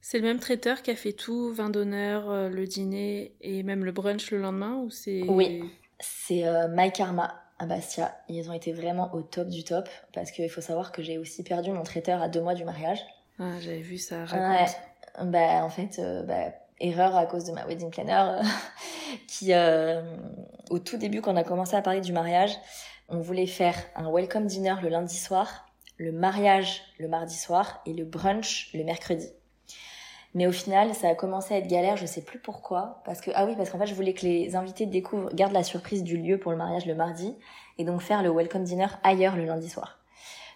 C'est le même traiteur qui a fait tout, vin d'honneur, le dîner et même le brunch le lendemain ou c'est Oui, c'est Mike Karma à Bastia. Ils ont été vraiment au top du top parce qu'il faut savoir que j'ai aussi perdu mon traiteur à deux mois du mariage. Ah, j'avais vu ça. Raconte. Bah, en fait, euh, bah, erreur à cause de ma wedding planner qui, euh, au tout début, quand on a commencé à parler du mariage, on voulait faire un welcome dinner le lundi soir, le mariage le mardi soir et le brunch le mercredi. Mais au final, ça a commencé à être galère, je sais plus pourquoi. Parce que, ah oui, parce qu'en fait, je voulais que les invités découvrent, gardent la surprise du lieu pour le mariage le mardi, et donc faire le welcome dinner ailleurs le lundi soir.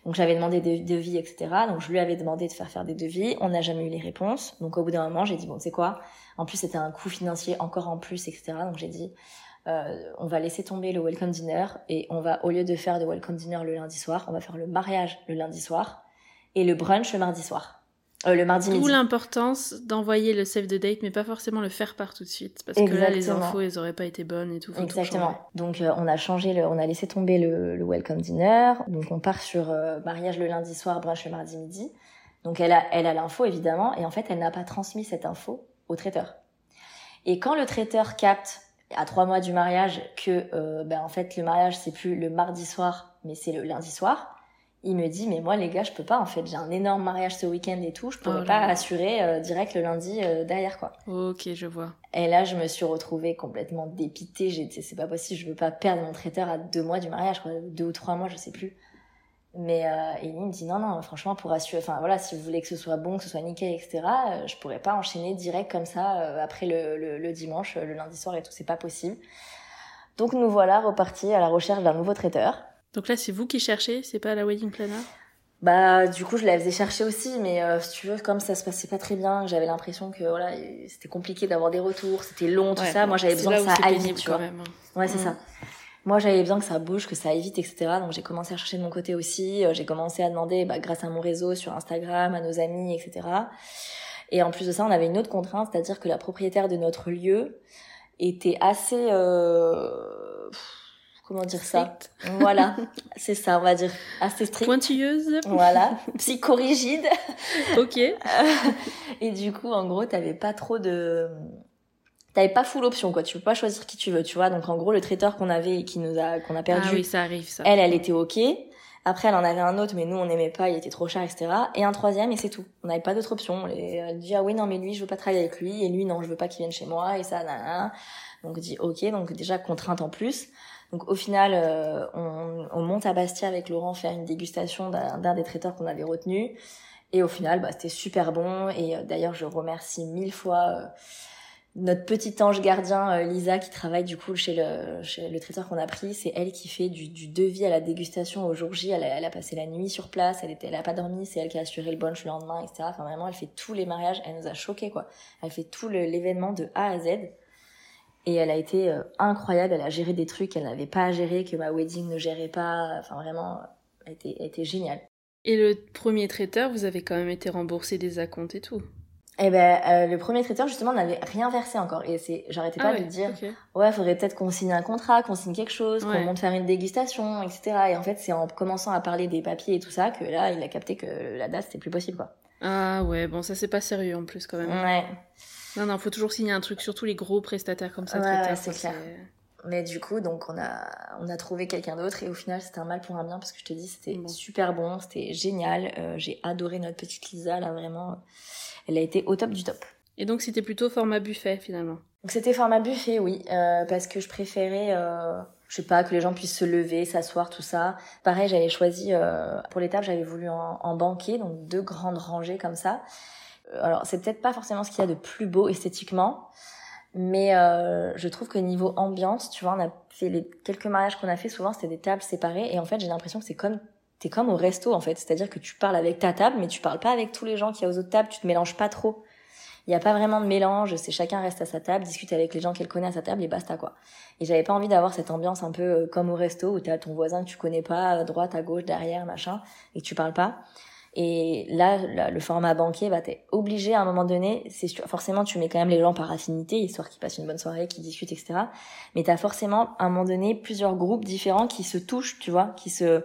Donc j'avais demandé des devis, etc. Donc je lui avais demandé de faire faire des devis. On n'a jamais eu les réponses. Donc au bout d'un moment, j'ai dit bon, c'est quoi? En plus, c'était un coût financier encore en plus, etc. Donc j'ai dit euh, on va laisser tomber le welcome dinner et on va au lieu de faire le welcome dinner le lundi soir, on va faire le mariage le lundi soir et le brunch le mardi soir. Euh, le mardi midi. D'où l'importance d'envoyer le save the date, mais pas forcément le faire part tout de suite, parce que là les infos elles auraient pas été bonnes et tout. Exactement. donc euh, on a changé, le, on a laissé tomber le, welcome dinner. Donc on part sur euh, mariage le lundi soir, brunch le mardi midi. Donc elle a, elle a l'info évidemment, et en fait elle n'a pas transmis cette info au traiteur. Et quand le traiteur capte à trois mois du mariage que ben en fait le mariage c'est plus le mardi soir, mais c'est le lundi soir il me dit mais moi les gars je peux pas en fait. J'ai un énorme mariage ce week-end et tout. Je pourrais oh pas assurer euh, direct le lundi euh, derrière quoi. Ok je vois. Et là je me suis retrouvée complètement dépitée. J'ai c'est pas possible je veux pas perdre mon traiteur à deux mois du mariage quoi. Deux ou trois mois je sais plus. Mais euh, et il me dit non non franchement pour assurer enfin voilà si vous voulez que ce soit bon que ce soit nickel etc je pourrais pas enchaîner direct comme ça après le, le, le dimanche le lundi soir et tout. C'est pas possible. Donc nous voilà repartis à la recherche d'un nouveau traiteur donc là, c'est vous qui cherchez, c'est pas la wedding planner? Bah du coup je la faisais chercher aussi mais euh, si tu veux comme ça se passait pas très bien j'avais l'impression que voilà c'était compliqué d'avoir des retours c'était long tout ça. Moi j'avais besoin que ça aille vite tu vois. même. ouais c'est mm. ça. Moi j'avais besoin que ça bouge que ça aille vite etc donc j'ai commencé à chercher de mon côté aussi. Euh, j'ai commencé à demander bah, grâce à mon réseau sur Instagram à nos amis etc et en plus de ça on avait une autre contrainte c'est à dire que la propriétaire de notre lieu était assez euh comment dire ça Voilà, c'est ça, on va dire assez strict. Pointilleuse. Voilà, psychorigide. ok. et du coup, en gros, t'avais pas trop de, t'avais pas full option quoi. Tu peux pas choisir qui tu veux, tu vois. Donc en gros, le traiteur qu'on avait, qui nous a, qu'on a perdu. Ah oui, ça arrive ça. Elle, elle était ok. Après, elle en avait un autre, mais nous, on n'aimait pas, il était trop cher, etc. Et un troisième, et c'est tout. On n'avait pas d'autre option. Et elle dit, ah oui, non, mais lui, je veux pas travailler avec lui, et lui, non, je veux pas qu'il vienne chez moi, et ça, nan, Donc, on dit, ok, donc déjà, contrainte en plus. Donc, au final, euh, on, on, monte à Bastia avec Laurent faire une dégustation d'un des traiteurs qu'on avait retenu. Et au final, bah, c'était super bon. Et euh, d'ailleurs, je remercie mille fois euh, notre petit ange gardien euh, Lisa qui travaille du coup chez le, chez le traiteur qu'on a pris. C'est elle qui fait du, du, devis à la dégustation au jour J. Elle a, elle a passé la nuit sur place. Elle était, elle a pas dormi. C'est elle qui a assuré le brunch le lendemain, etc. Enfin vraiment, elle fait tous les mariages. Elle nous a choqués quoi. Elle fait tout l'événement de A à Z. Et elle a été incroyable. Elle a géré des trucs qu'elle n'avait pas à gérer, que ma wedding ne gérait pas. Enfin vraiment, elle était, elle était géniale. Et le premier traiteur, vous avez quand même été remboursé des acomptes et tout. Eh ben, euh, le premier traiteur, justement, n'avait rien versé encore. Et c'est, j'arrêtais pas ah de dire, okay. ouais, faudrait peut-être qu'on signe un contrat, qu'on signe quelque chose, qu'on monte faire une dégustation, etc. Et en fait, c'est en commençant à parler des papiers et tout ça que là, il a capté que la date, c'était plus possible, quoi. Ah ouais, bon, ça, c'est pas sérieux en plus, quand même. Ouais. Non, non, faut toujours signer un truc, surtout les gros prestataires comme ça. Ouais, c'est clair. Mais du coup, donc on a on a trouvé quelqu'un d'autre et au final c'était un mal pour un bien parce que je te dis c'était super bon, c'était génial. Euh, j'ai adoré notre petite Lisa là vraiment, elle a été au top du top. Et donc c'était plutôt format buffet finalement. Donc c'était format buffet oui euh, parce que je préférais euh, je sais pas que les gens puissent se lever, s'asseoir tout ça. Pareil j'avais choisi euh, pour les tables j'avais voulu en, en banquet donc deux grandes rangées comme ça. Alors c'est peut-être pas forcément ce qu'il y a de plus beau esthétiquement. Mais euh, je trouve que niveau ambiance, tu vois, on a fait les quelques mariages qu'on a fait, souvent c'était des tables séparées, et en fait j'ai l'impression que c'est comme t'es comme au resto en fait, c'est-à-dire que tu parles avec ta table, mais tu parles pas avec tous les gens qui y a aux autres tables, tu te mélanges pas trop. Il y a pas vraiment de mélange, c'est chacun reste à sa table, discute avec les gens qu'elle connaît à sa table et basta quoi. Et j'avais pas envie d'avoir cette ambiance un peu euh, comme au resto où t'as ton voisin que tu connais pas, à droite, à gauche, derrière, machin, et que tu parles pas. Et là, le format banquier, bah, t'es obligé à un moment donné, c'est forcément tu mets quand même les gens par affinité, histoire qu'ils passent une bonne soirée, qu'ils discutent, etc. Mais t'as forcément à un moment donné plusieurs groupes différents qui se touchent, tu vois, qui se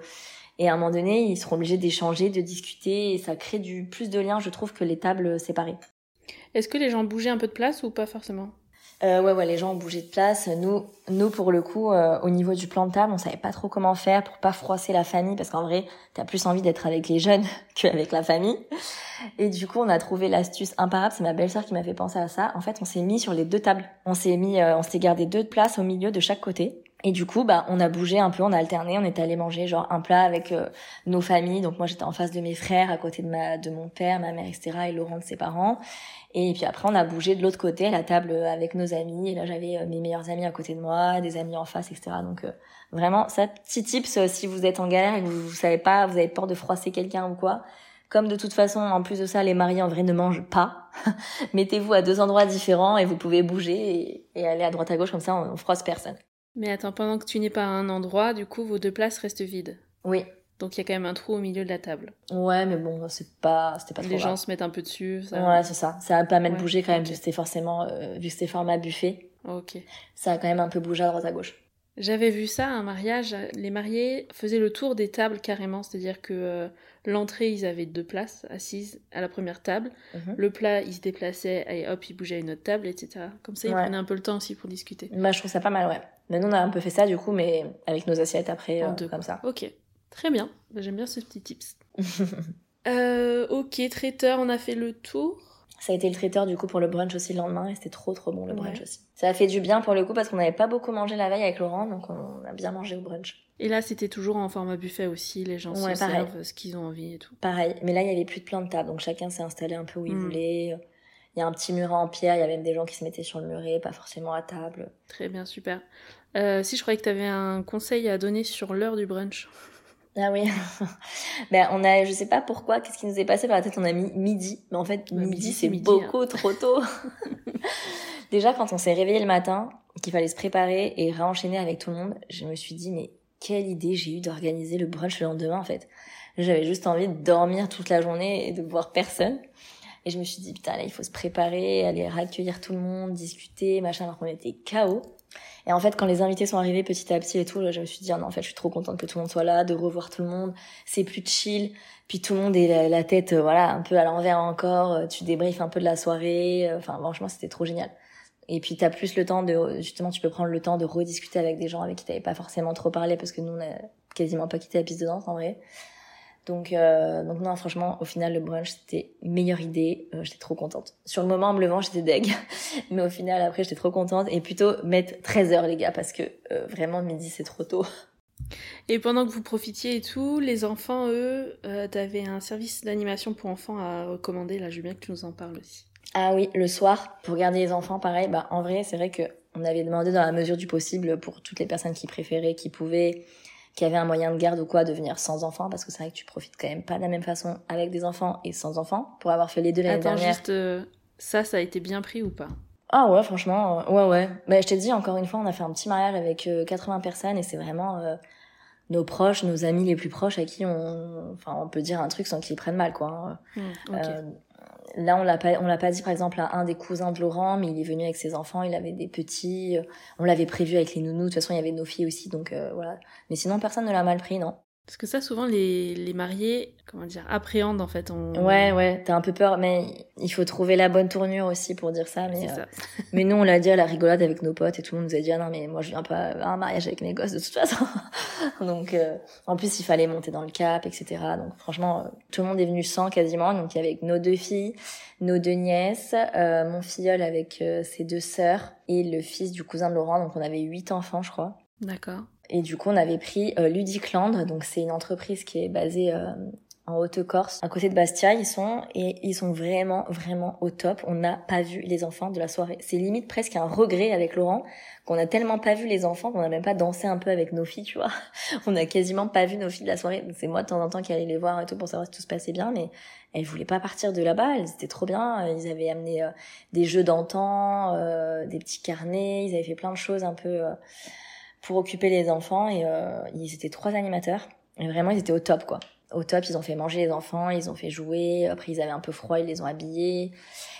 et à un moment donné, ils seront obligés d'échanger, de discuter, et ça crée du plus de liens, je trouve, que les tables séparées. Est-ce que les gens bougeaient un peu de place ou pas forcément? Euh, ouais, ouais, les gens ont bougé de place. Nous, nous pour le coup, euh, au niveau du plan de table, on savait pas trop comment faire pour pas froisser la famille, parce qu'en vrai, t'as plus envie d'être avec les jeunes qu'avec la famille. Et du coup, on a trouvé l'astuce imparable. C'est ma belle-sœur qui m'a fait penser à ça. En fait, on s'est mis sur les deux tables. On s'est mis, euh, on s'est gardé deux places au milieu de chaque côté. Et du coup, bah, on a bougé un peu, on a alterné, on est allé manger genre un plat avec euh, nos familles. Donc moi, j'étais en face de mes frères, à côté de ma, de mon père, ma mère, etc. et Laurent de ses parents. Et puis après, on a bougé de l'autre côté, à la table avec nos amis. Et là, j'avais euh, mes meilleurs amis à côté de moi, des amis en face, etc. Donc euh, vraiment, ça, petit tips, euh, si vous êtes en galère et que vous, vous savez pas, vous avez peur de froisser quelqu'un ou quoi. Comme de toute façon, en plus de ça, les mariés en vrai ne mangent pas. Mettez-vous à deux endroits différents et vous pouvez bouger et, aller à droite à gauche comme ça, on, on froisse personne. Mais attends, pendant que tu n'es pas à un endroit, du coup, vos deux places restent vides. Oui, donc il y a quand même un trou au milieu de la table. Ouais, mais bon, c'est pas, c'était pas trop Les gens se mettent un peu dessus. Ça... Ouais, c'est ça. Ça a pas mal bougé quand même, okay. vu que c'était forcément, euh, vu que c'était format buffet. Ok. Ça a quand même un peu bougé à droite à gauche. J'avais vu ça à un mariage. Les mariés faisaient le tour des tables carrément, c'est-à-dire que euh, l'entrée, ils avaient deux places assises à la première table. Mm -hmm. Le plat, ils se déplaçaient et hop, ils bougeaient à une autre table, etc. Comme ça, ils ouais. prenaient un peu le temps aussi pour discuter. Bah, je trouve ça pas mal, ouais. Nous, on a un peu fait ça du coup, mais avec nos assiettes après, en euh, deux. comme ça. Ok. Très bien, j'aime bien ce petit tips. euh, ok, traiteur, on a fait le tour. Ça a été le traiteur du coup pour le brunch aussi le lendemain et c'était trop trop bon le brunch ouais. aussi. Ça a fait du bien pour le coup parce qu'on n'avait pas beaucoup mangé la veille avec Laurent donc on a bien mangé au brunch. Et là c'était toujours en format buffet aussi, les gens ouais, se pareil. servent ce qu'ils ont envie et tout. Pareil, mais là il y avait plus de plan de table donc chacun s'est installé un peu où il mm. voulait. Il y a un petit muret en pierre, il y avait même des gens qui se mettaient sur le muret, pas forcément à table. Très bien, super. Euh, si je croyais que tu avais un conseil à donner sur l'heure du brunch. Ah oui. ben on a je sais pas pourquoi qu'est-ce qui nous est passé par la tête on a mis midi mais en fait midi, midi c'est beaucoup hein. trop tôt. Déjà quand on s'est réveillé le matin qu'il fallait se préparer et réenchaîner avec tout le monde, je me suis dit mais quelle idée j'ai eu d'organiser le brunch le lendemain en fait. J'avais juste envie de dormir toute la journée et de voir personne. Et je me suis dit putain là il faut se préparer, aller accueillir tout le monde, discuter, machin alors qu'on était KO. Et en fait, quand les invités sont arrivés petit à petit et tout, je me suis dit, oh non, en fait, je suis trop contente que tout le monde soit là, de revoir tout le monde. C'est plus chill. Puis tout le monde est la, la tête, euh, voilà, un peu à l'envers encore. Euh, tu débriefes un peu de la soirée. Euh, enfin, franchement, c'était trop génial. Et puis t'as plus le temps de, justement, tu peux prendre le temps de rediscuter avec des gens avec qui t'avais pas forcément trop parlé parce que nous, on a quasiment pas quitté la piste de danse en vrai. Donc, euh, donc non, franchement, au final, le brunch, c'était meilleure idée. Euh, j'étais trop contente. Sur le moment, en me levant, j'étais deg. Mais au final, après, j'étais trop contente. Et plutôt mettre 13 heures, les gars, parce que euh, vraiment, midi, c'est trop tôt. Et pendant que vous profitiez et tout, les enfants, eux, t'avais un service d'animation pour enfants à recommander. Là, je veux bien que tu nous en parles aussi. Ah oui, le soir, pour garder les enfants, pareil, bah, en vrai, c'est vrai que on avait demandé dans la mesure du possible pour toutes les personnes qui préféraient, qui pouvaient, qui avaient un moyen de garde ou quoi, de venir sans enfants, parce que c'est vrai que tu profites quand même pas de la même façon avec des enfants et sans enfants, pour avoir fait les deux l'année dernière. juste, euh, ça, ça a été bien pris ou pas? Ah ouais, franchement, euh, ouais, ouais. Bah, je t'ai dit, encore une fois, on a fait un petit mariage avec euh, 80 personnes et c'est vraiment euh, nos proches, nos amis les plus proches à qui on, enfin, on peut dire un truc sans qu'ils prennent mal, quoi. hein. Hmm, ok. Euh, là, on l'a pas, on l'a pas dit par exemple à un des cousins de Laurent, mais il est venu avec ses enfants, il avait des petits, euh, on l'avait prévu avec les nounous, de toute façon il y avait nos filles aussi, donc euh, voilà. Mais sinon personne ne l'a mal pris, non. Parce que ça, souvent, les, les mariés, comment dire, appréhendent en fait. On... Ouais, ouais, t'as un peu peur, mais il faut trouver la bonne tournure aussi pour dire ça. Mais, C'est euh, ça. mais nous, on l'a dit à la rigolade avec nos potes et tout le monde nous a dit ah non mais moi je viens pas à un mariage avec mes gosses de toute façon. donc euh, en plus il fallait monter dans le cap, etc. Donc franchement euh, tout le monde est venu sans quasiment. Donc il y avait nos deux filles, nos deux nièces, mon filleul avec ses deux sœurs et le fils du cousin de Laurent. Donc on avait huit enfants je crois. D'accord. Et du coup, on avait pris euh, Ludicland, donc c'est une entreprise qui est basée euh, en Haute-Corse, à côté de Bastia, ils sont, et ils sont vraiment, vraiment au top. On n'a pas vu les enfants de la soirée. C'est limite presque un regret avec Laurent, qu'on a tellement pas vu les enfants qu'on n'a même pas dansé un peu avec nos filles, tu vois. On a quasiment pas vu nos filles de la soirée. C'est moi de temps en temps qui allais les voir et tout pour savoir si tout se passait bien, mais elles voulaient pas partir de là-bas, elles étaient trop bien. Ils avaient amené euh, des jeux d'antan, euh, des petits carnets, ils avaient fait plein de choses un peu... euh, pour occuper les enfants et euh, ils étaient trois animateurs. Et vraiment ils étaient au top quoi. Au top ils ont fait manger les enfants ils ont fait jouer. Après ils avaient un peu froid ils les ont habillés.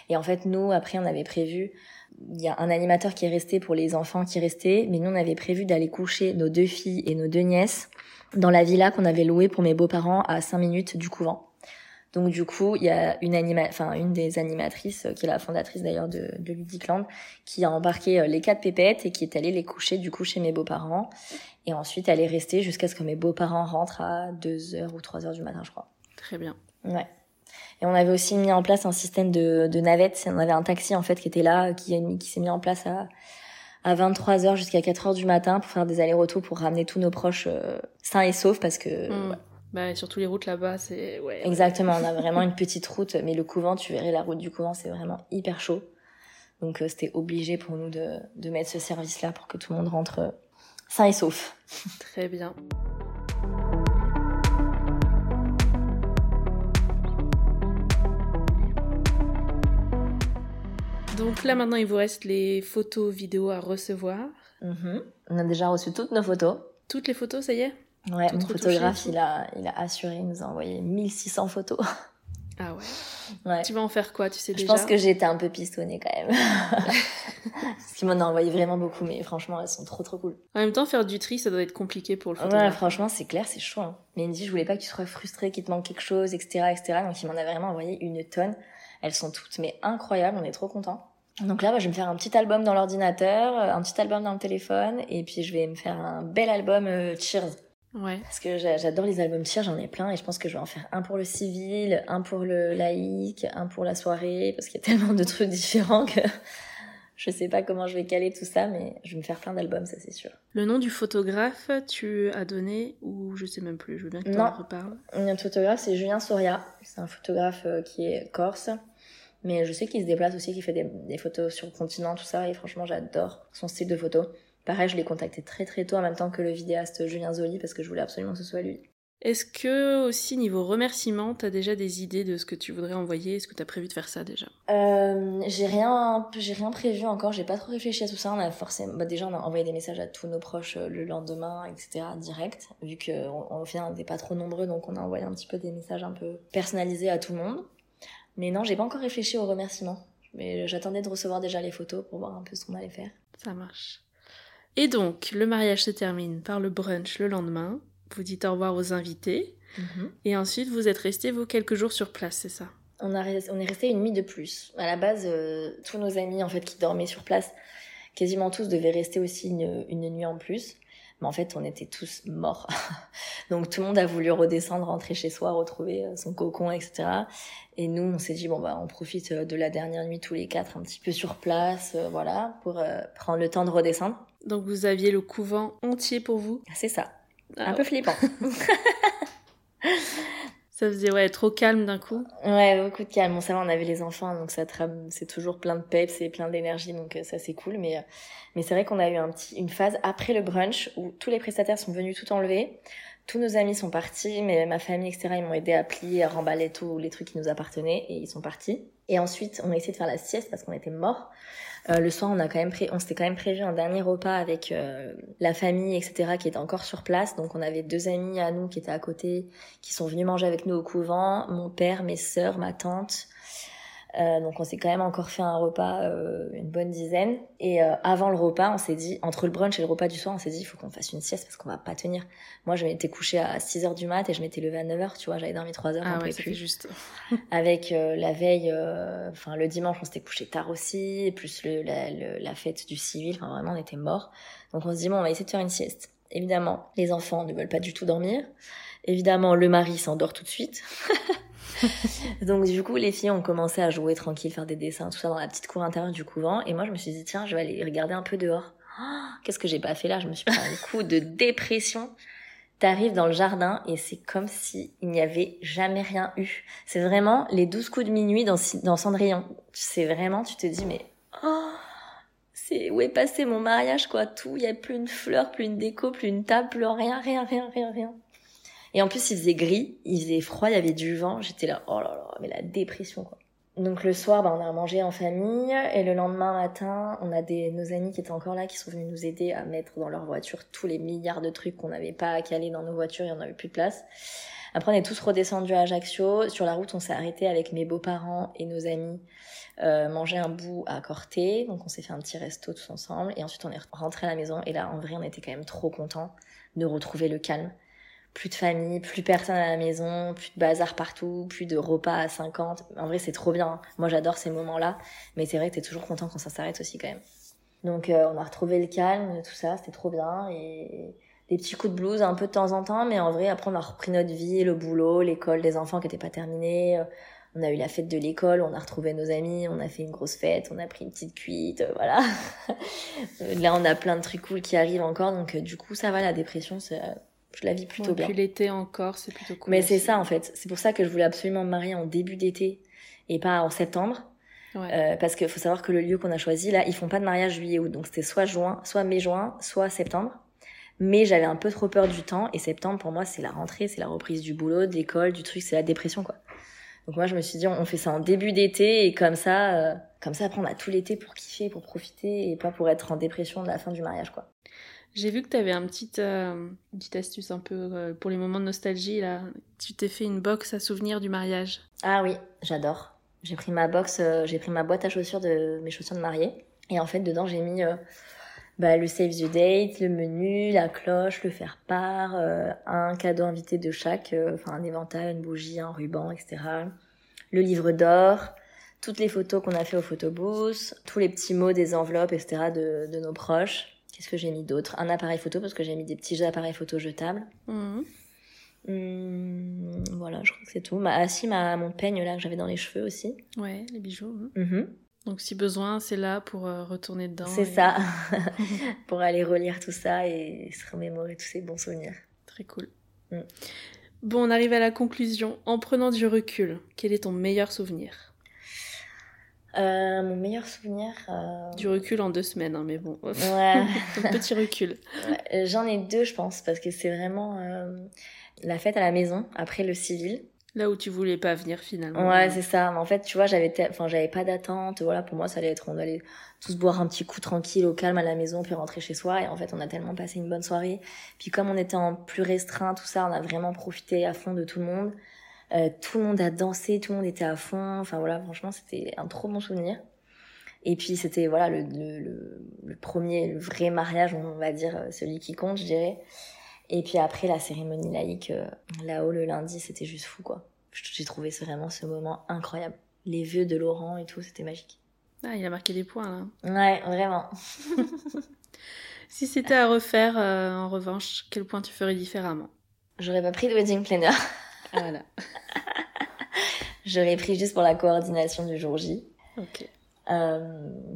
Et en fait nous après on avait prévu il y a un animateur qui est resté pour les enfants qui restaient mais nous on avait prévu d'aller coucher nos deux filles et nos deux nièces dans la villa qu'on avait louée pour mes beaux-parents à 5 minutes du couvent donc du coup, il y a une anima enfin une des animatrices euh, qui est la fondatrice d'ailleurs de, de Ludicland qui a embarqué euh, les quatre pépettes et qui est allée les coucher du coup chez mes beaux-parents et ensuite elle est restée jusqu'à ce que mes beaux-parents rentrent à 2h ou 3h du matin, je crois. Très bien. Ouais. Et on avait aussi mis en place un système de, de navettes. On avait un taxi en fait qui était là, qui, qui s'est mis en place à, à 23h jusqu'à 4h du matin pour faire des allers-retours pour ramener tous nos proches euh, sains et saufs parce que ouais. Bah, et les routes là-bas, c'est. Ouais. Exactement, on a vraiment une petite route, mais le couvent, tu verrais la route du couvent, c'est vraiment hyper chaud. Donc euh, c'était obligé pour nous de, de mettre ce service-là pour que tout le monde rentre euh, sain et sauf. Très bien. Donc là maintenant il vous reste les photos, vidéos à recevoir. Mhm. On a déjà reçu toutes nos photos. Toutes les photos, ça y est? Ouais, mon photographe, il a, il a assuré, il nous a envoyé 1600 photos. Ah ouais. Ouais. Tu vas en faire quoi, tu sais Je déjà pense que j'ai été un peu pistonnée quand même. Parce qu'il m'en a envoyé vraiment beaucoup, mais franchement, elles sont trop trop cool. En même temps, faire du tri, ça doit être compliqué pour le Ouais, photographe. franchement, c'est clair, c'est chaud. Hein. Mais il me dit, je voulais pas que tu sois frustré, qu'il te manque quelque chose, etc., etc. Donc il m'en a vraiment envoyé une tonne. Elles sont toutes, mais incroyables, on est trop contents. Donc là, bah, je vais me faire un petit album dans l'ordinateur, euh, un petit album dans le téléphone, et puis je vais me faire un bel album euh, Cheers. Ouais. Parce que j'a- j'adore les albums Cheers, j'en ai plein, et je pense que je vais en faire un pour le civil, un pour le laïque, un pour la soirée, parce qu'il y a tellement de trucs différents que je sais pas comment je vais caler tout ça, mais je vais me faire plein d'albums, ça c'est sûr. Le nom du photographe, tu as donné ou je sais même plus. Je veux bien que tu Non. en reparles. Photographe, c'est Julien Soria. C'est un photographe euh, qui est corse. Mais je sais qu'il se déplace aussi, qu'il fait des, des photos sur le continent, tout ça. Et franchement, j'adore son style de photo. Pareil, je l'ai contacté très très tôt en même temps que le vidéaste Julien Zoli parce que je voulais absolument que ce soit lui. Est-ce que aussi niveau remerciements, t'as déjà des idées de ce que tu voudrais envoyer? Est-ce que t'as prévu de faire ça déjà? Euh, j'ai rien, j'ai rien prévu encore. J'ai pas trop réfléchi à tout ça. On a forcément, bah, déjà, on a envoyé des messages à tous nos proches euh, le lendemain, etc. Direct, vu que on- au final, on n'était pas trop nombreux, donc on a envoyé un petit peu des messages un peu personnalisés à tout le monde. Mais non, j'ai pas encore réfléchi aux remerciements. Mais j'attendais de recevoir déjà les photos pour voir un peu ce qu'on allait faire. Ça marche. Et donc, le mariage se termine par le brunch le lendemain. Vous dites au revoir aux invités. Et ensuite, vous êtes restés, vous, quelques jours sur place, c'est ça? On, a, res- on est resté une nuit de plus. À la base, euh, tous nos amis en fait qui dormaient sur place, quasiment tous devaient rester aussi une, une nuit en plus. Mais en fait, on était tous morts. Donc tout le monde a voulu redescendre, rentrer chez soi, retrouver euh, son cocon, etc. Et nous, on s'est dit bon bah on profite euh, de la dernière nuit tous les quatre, un petit peu sur place, euh, voilà, pour prendre le temps de redescendre. Donc vous aviez le couvent entier pour vous C'est ça. Ah un peu flippant. Ça faisait ouais trop calme d'un coup. Ouais, beaucoup de calme. Bon, ça va, on avait les enfants, donc ça c'est toujours plein de peps et plein d'énergie, donc ça c'est cool. Mais mais c'est vrai qu'on a eu un petit, une phase après le brunch où tous les prestataires sont venus tout enlever. Tous nos amis sont partis, mais ma famille, etc., ils m'ont aidé à plier, à remballer tous les trucs qui nous appartenaient et ils sont partis. Et ensuite, on a essayé de faire la sieste parce qu'on était morts. Euh, le soir, on a quand même pré... on s'était quand même prévu un dernier repas avec euh, la famille, etc., qui était encore sur place. Donc, on avait deux amis à nous qui étaient à côté, qui sont venus manger avec nous au couvent. Mon père, mes sœurs, ma tante, euh, donc on s'est quand même encore fait un repas, euh, une bonne dizaine. Et euh, avant le repas, on s'est dit, entre le brunch et le repas du soir, on s'est dit, il faut qu'on fasse une sieste parce qu'on va pas tenir. Moi, je m'étais couchée à 6 heures du mat et je m'étais levée à 9 heures, tu vois, j'avais dormi 3 heures. Ah ouais, plus. juste. Avec la veille, enfin le dimanche, on s'était couché tard aussi, plus le, la, la, fête du civil, enfin vraiment, on était morts. Donc on se dit, bon, on va essayer de faire une sieste. Évidemment, les enfants ne veulent pas du tout dormir. Évidemment, le mari s'endort tout de suite. Donc du coup, les filles ont commencé à jouer tranquille, faire des dessins, tout ça dans la petite cour intérieure du couvent. Et moi, je me suis dit, tiens, je vais aller regarder un peu dehors. Oh, qu'est-ce que j'ai pas fait là? Je me suis pris un coup de dépression. T'arrives dans le jardin et c'est comme si il n'y avait jamais rien eu. C'est vraiment les douze coups de minuit dans, dans Cendrillon. C'est vraiment, tu te dis, mais oh, c'est où est passé mon mariage quoi? Tout, il y a plus une fleur, plus une déco, plus une table, plus rien, rien, rien, rien, rien. Et en plus, il faisait gris, il faisait froid, il y avait du vent. J'étais là, oh là là, mais la dépression, quoi. Donc le soir, bah, on a mangé en famille et le lendemain matin, on a des nos amis qui étaient encore là, qui sont venus nous aider à mettre dans leur voiture tous les milliards de trucs qu'on n'avait pas à caler dans nos voitures, il y en avait plus de place. Après, on est tous redescendus à Ajaccio. Sur la route, on s'est arrêté avec mes beaux-parents et nos amis euh, manger un bout à Corté. Donc on s'est fait un petit resto tous ensemble et ensuite on est rentré à la maison. Et là, en vrai, on était quand même trop contents de retrouver le calme plus de famille, plus personne à la maison, plus de bazar partout, plus de repas à 50. En vrai, c'est trop bien. Hein. Moi, j'adore ces moments-là. Mais c'est vrai que t'es toujours content quand ça s'arrête aussi, quand même. Donc, euh, on a retrouvé le calme, tout ça, c'était trop bien. Et des petits coups de blues un peu de temps en temps. Mais en vrai, après, on a repris notre vie, le boulot, l'école des enfants qui n'étaient pas terminée. Euh, on a eu la fête de l'école, on a retrouvé nos amis, on a fait une grosse fête, on a pris une petite cuite, euh, voilà. Là, on a plein de trucs cool qui arrivent encore. Donc, du coup, ça va, la dépression, c'est je la vis plutôt bien. Puis l'été encore, c'est plutôt cool. Mais c'est ça en fait. C'est pour ça que je voulais absolument me marier en début d'été et pas en septembre. Ouais. Euh, parce qu'il faut savoir que le lieu qu'on a choisi, là, ils font pas de mariage juillet-août. Donc c'était soit juin, soit mai-juin, soit septembre. Mais j'avais un peu trop peur du temps. Et septembre, pour moi, c'est la rentrée, c'est la reprise du boulot, de l'école, du truc, c'est la dépression, quoi. Donc moi, je me suis dit, on fait ça en début d'été et comme ça, euh, comme ça, après, on a tout l'été pour kiffer, pour profiter et pas pour être en dépression de la fin du mariage, quoi. J'ai vu que tu avais un petit, euh, une petite astuce un peu euh, pour les moments de nostalgie. Là. Tu t'es fait une box à souvenirs du mariage. Ah oui, j'adore. J'ai pris ma box, euh, j'ai pris ma boîte à chaussures de mes chaussures de mariée. Et en fait, dedans, j'ai mis bah, le save the date, le menu, la cloche, le faire-part, un cadeau invité de chaque, enfin un éventail, une bougie, un ruban, etc. Le livre d'or, toutes les photos qu'on a fait au photobooth, tous les petits mots des enveloppes, etc. de, de nos proches. Qu'est-ce que j'ai mis d'autre? Un appareil photo parce que j'ai mis des petits appareils photo jetables. Mhm. Hum, voilà, je crois que c'est tout. Ma, ah si, ma, mon peigne là que j'avais dans les cheveux aussi. Ouais, les bijoux. Hein. Mhm. Donc si besoin, c'est là pour euh, retourner dedans. C'est ça, pour aller relire tout ça et se remémorer tous ces bons souvenirs. Très cool. Mm. Bon, on arrive à la conclusion. En prenant du recul, quel est ton meilleur souvenir? Euh, mon meilleur souvenir. Euh... Du recul en deux semaines, hein, mais bon. Ouais. Un petit recul. J'en ai deux, je pense, parce que c'est vraiment euh, la fête à la maison après le civil. Là où tu voulais pas venir finalement. Ouais, c'est ça. En fait, tu vois, j'avais, enfin, j'avais pas d'attente. Voilà, pour moi, ça allait être, on allait tous boire un petit coup tranquille, au calme à la maison, puis rentrer chez soi. Et en fait, on a tellement passé une bonne soirée. Puis comme on était en plus restreint, tout ça, on a vraiment profité à fond de tout le monde. Euh, tout le monde a dansé, tout le monde était à fond. Enfin voilà, franchement, c'était un trop bon souvenir. Et puis c'était voilà le, le, le, premier, le vrai mariage, on va dire euh, celui qui compte, je dirais. Et puis après la cérémonie laïque euh, là-haut le lundi, c'était juste fou quoi. J'ai trouvé vraiment ce moment incroyable. Les vœux de Laurent et tout, c'était magique. Ah, il a marqué des points là. Ouais, vraiment. Si c'était à refaire, euh, en revanche, quel point tu ferais différemment? J'aurais pas pris de wedding planner. Voilà. J'aurais pris juste pour la coordination du jour J. Ok. Euh,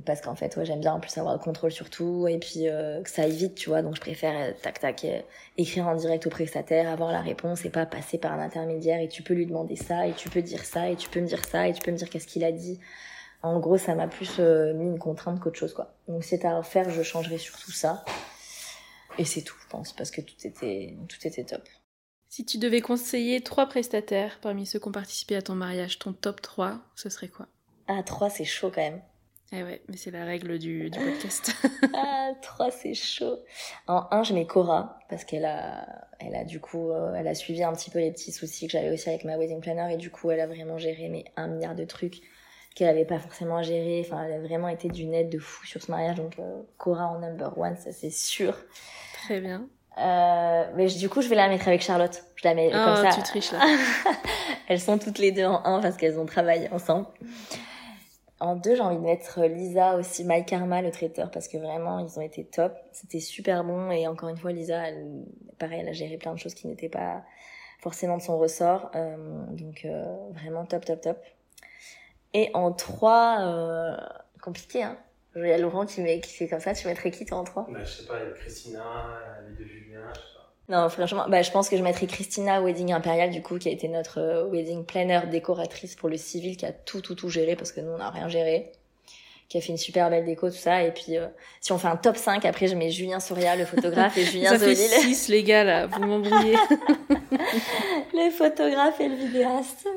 parce qu'en fait, ouais, j'aime bien en plus avoir le contrôle sur tout et puis euh, que ça aille vite, tu vois. Donc je préfère euh, tac tac euh, écrire en direct au prestataire, avoir la réponse et pas passer par un intermédiaire. Et tu peux lui demander ça et tu peux dire ça et tu peux me dire ça et tu peux me dire qu'est-ce qu'il a dit. En gros, ça m'a plus euh, mis une contrainte qu'autre chose, quoi. Donc si c'était à refaire, je changerais surtout ça. Et c'est tout, je pense, parce que tout était tout était top. Si tu devais conseiller trois prestataires parmi ceux qui ont participé à ton mariage, ton top 3, ce serait quoi? Ah, 3, c'est chaud quand même. Eh ouais, mais c'est la règle du, du podcast. Ah, 3, c'est chaud. En 1, je mets Cora, parce qu'elle a, elle a du coup, euh, elle a suivi un petit peu les petits soucis que j'avais aussi avec ma wedding planner, et du coup, elle a vraiment géré mais un milliard de trucs qu'elle avait pas forcément à gérer. Enfin, elle a vraiment été d'une aide de fou sur ce mariage, donc euh, Cora en number one, ça c'est sûr. Très bien. Euh, mais je- du coup, je vais la mettre avec Charlotte. Je la mets Oh, comme ça. tu triches là. Elles sont toutes les deux en un parce qu'elles ont travaillé ensemble. En deux, j'ai envie de mettre Lisa aussi, My Karma, le traiteur, parce que vraiment, ils ont été top. C'était super bon. Et encore une fois, Lisa, elle, pareil, elle a géré plein de choses qui n'étaient pas forcément de son ressort. Euh, donc, euh, vraiment top, top, top. Et en trois, euh, compliqué, hein. Il y a Laurent qui, met, qui fait comme ça? Tu mettrais qui, toi, en trois? Bah, je sais pas, il y a Christina, les deux Julien, je sais pas. Non, franchement, bah, je pense que je mettrais Christina Wedding Impérial, du coup, qui a été notre euh, wedding planner décoratrice pour le civil, qui a tout, tout, tout géré, parce que nous, on n'a rien géré. Qui a fait une super belle déco, tout ça. Et puis, euh, si on fait un top 5, après, je mets Julien Soria, le photographe, et Julien Ça fait Zolil, 6 les gars là, vous m'embrouillez. le photographe et le vidéaste.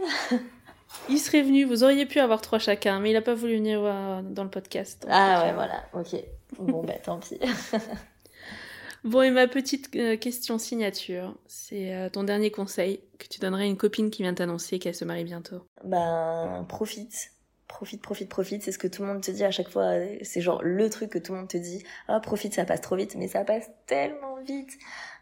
Il serait venu, vous auriez pu avoir trois chacun, mais il a pas voulu venir euh, dans le podcast. Ah euh, ouais, voilà, ok. Bon, bah, tant pis. Bon, et ma petite euh, question signature, c'est euh, ton dernier conseil que tu donnerais à une copine qui vient t'annoncer qu'elle se marie bientôt. ben profite profite profite profite c'est ce que tout le monde te dit à chaque fois c'est genre le truc que tout le monde te dit ah profite ça passe trop vite mais ça passe tellement vite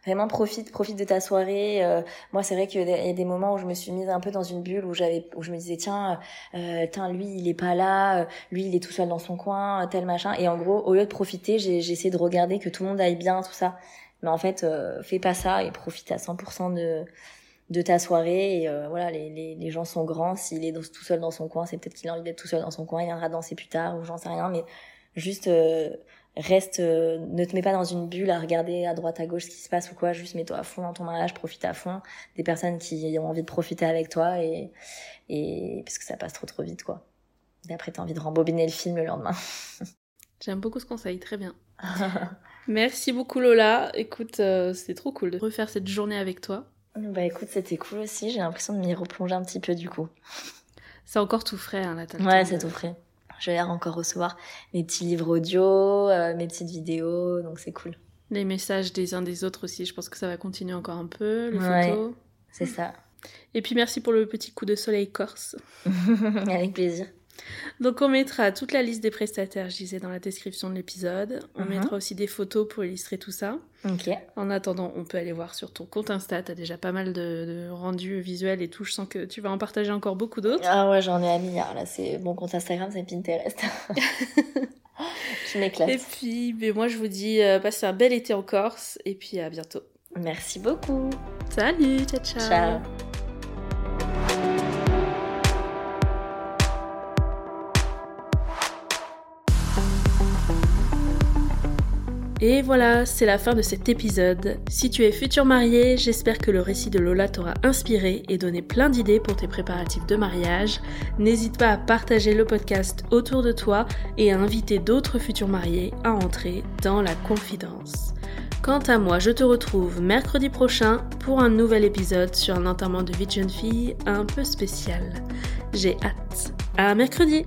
vraiment profite profite de ta soirée Euh, moi c'est vrai qu'il y a des moments où je me suis mise un peu dans une bulle où j'avais où je me disais tiens euh, tiens lui il est pas là euh, lui il est tout seul dans son coin euh, tel machin. Et en gros au lieu de profiter j'ai essayé de regarder que tout le monde aille bien tout ça. Mais en fait euh, fais pas ça et profite à 100% de de ta soirée. Et euh, voilà les, les, les gens sont grands. S'il est tout seul dans son coin c'est peut-être qu'il a envie d'être tout seul dans son coin. Il viendra danser plus tard ou j'en sais rien. Mais juste euh, reste euh, ne te mets pas dans une bulle à regarder à droite à gauche ce qui se passe ou quoi juste mets-toi à fond dans ton mariage profite à fond des personnes qui ont envie de profiter avec toi et et parce que ça passe trop trop vite quoi et après t'as envie de rembobiner le film le lendemain J'aime beaucoup ce conseil, très bien. Merci beaucoup Lola. Écoute, euh, c'est trop cool de refaire cette journée avec toi. bah écoute c'était cool aussi j'ai l'impression de m'y replonger un petit peu du coup C'est encore tout frais hein, là. Ouais, c'est tout frais. Je vais encore recevoir mes petits livres audio, euh, mes petites vidéos, donc c'est cool. Les messages des uns des autres aussi, je pense que ça va continuer encore un peu, les Ouais. photos. C'est ça. Et puis merci pour le petit coup de soleil corse. Avec plaisir. Donc on mettra toute la liste des prestataires, je disais, dans la description de l'épisode. On Mhm. mettra aussi des photos pour illustrer tout ça. Ok. En attendant, on peut aller voir sur ton compte Insta, t'as déjà pas mal de, de rendus visuels et tout, je sens que tu vas en partager encore beaucoup d'autres. Ah ouais, j'en ai un milliard là. C'est mon compte Instagram, c'est Pinterest. je m'éclate. Et puis, ben, moi je vous dis, euh, passez un bel été en Corse et puis à bientôt. Merci beaucoup. Salut, ciao ciao. Ciao. Et voilà, c'est la fin de cet épisode. Si tu es futur marié, j'espère que le récit de Lola t'aura inspiré et donné plein d'idées pour tes préparatifs de mariage. N'hésite pas à partager le podcast autour de toi et à inviter d'autres futurs mariés à entrer dans la confidence. Quant à moi, je te retrouve mercredi prochain pour un nouvel épisode sur un enterrement de vie de jeune fille un peu spécial. J'ai hâte. À mercredi!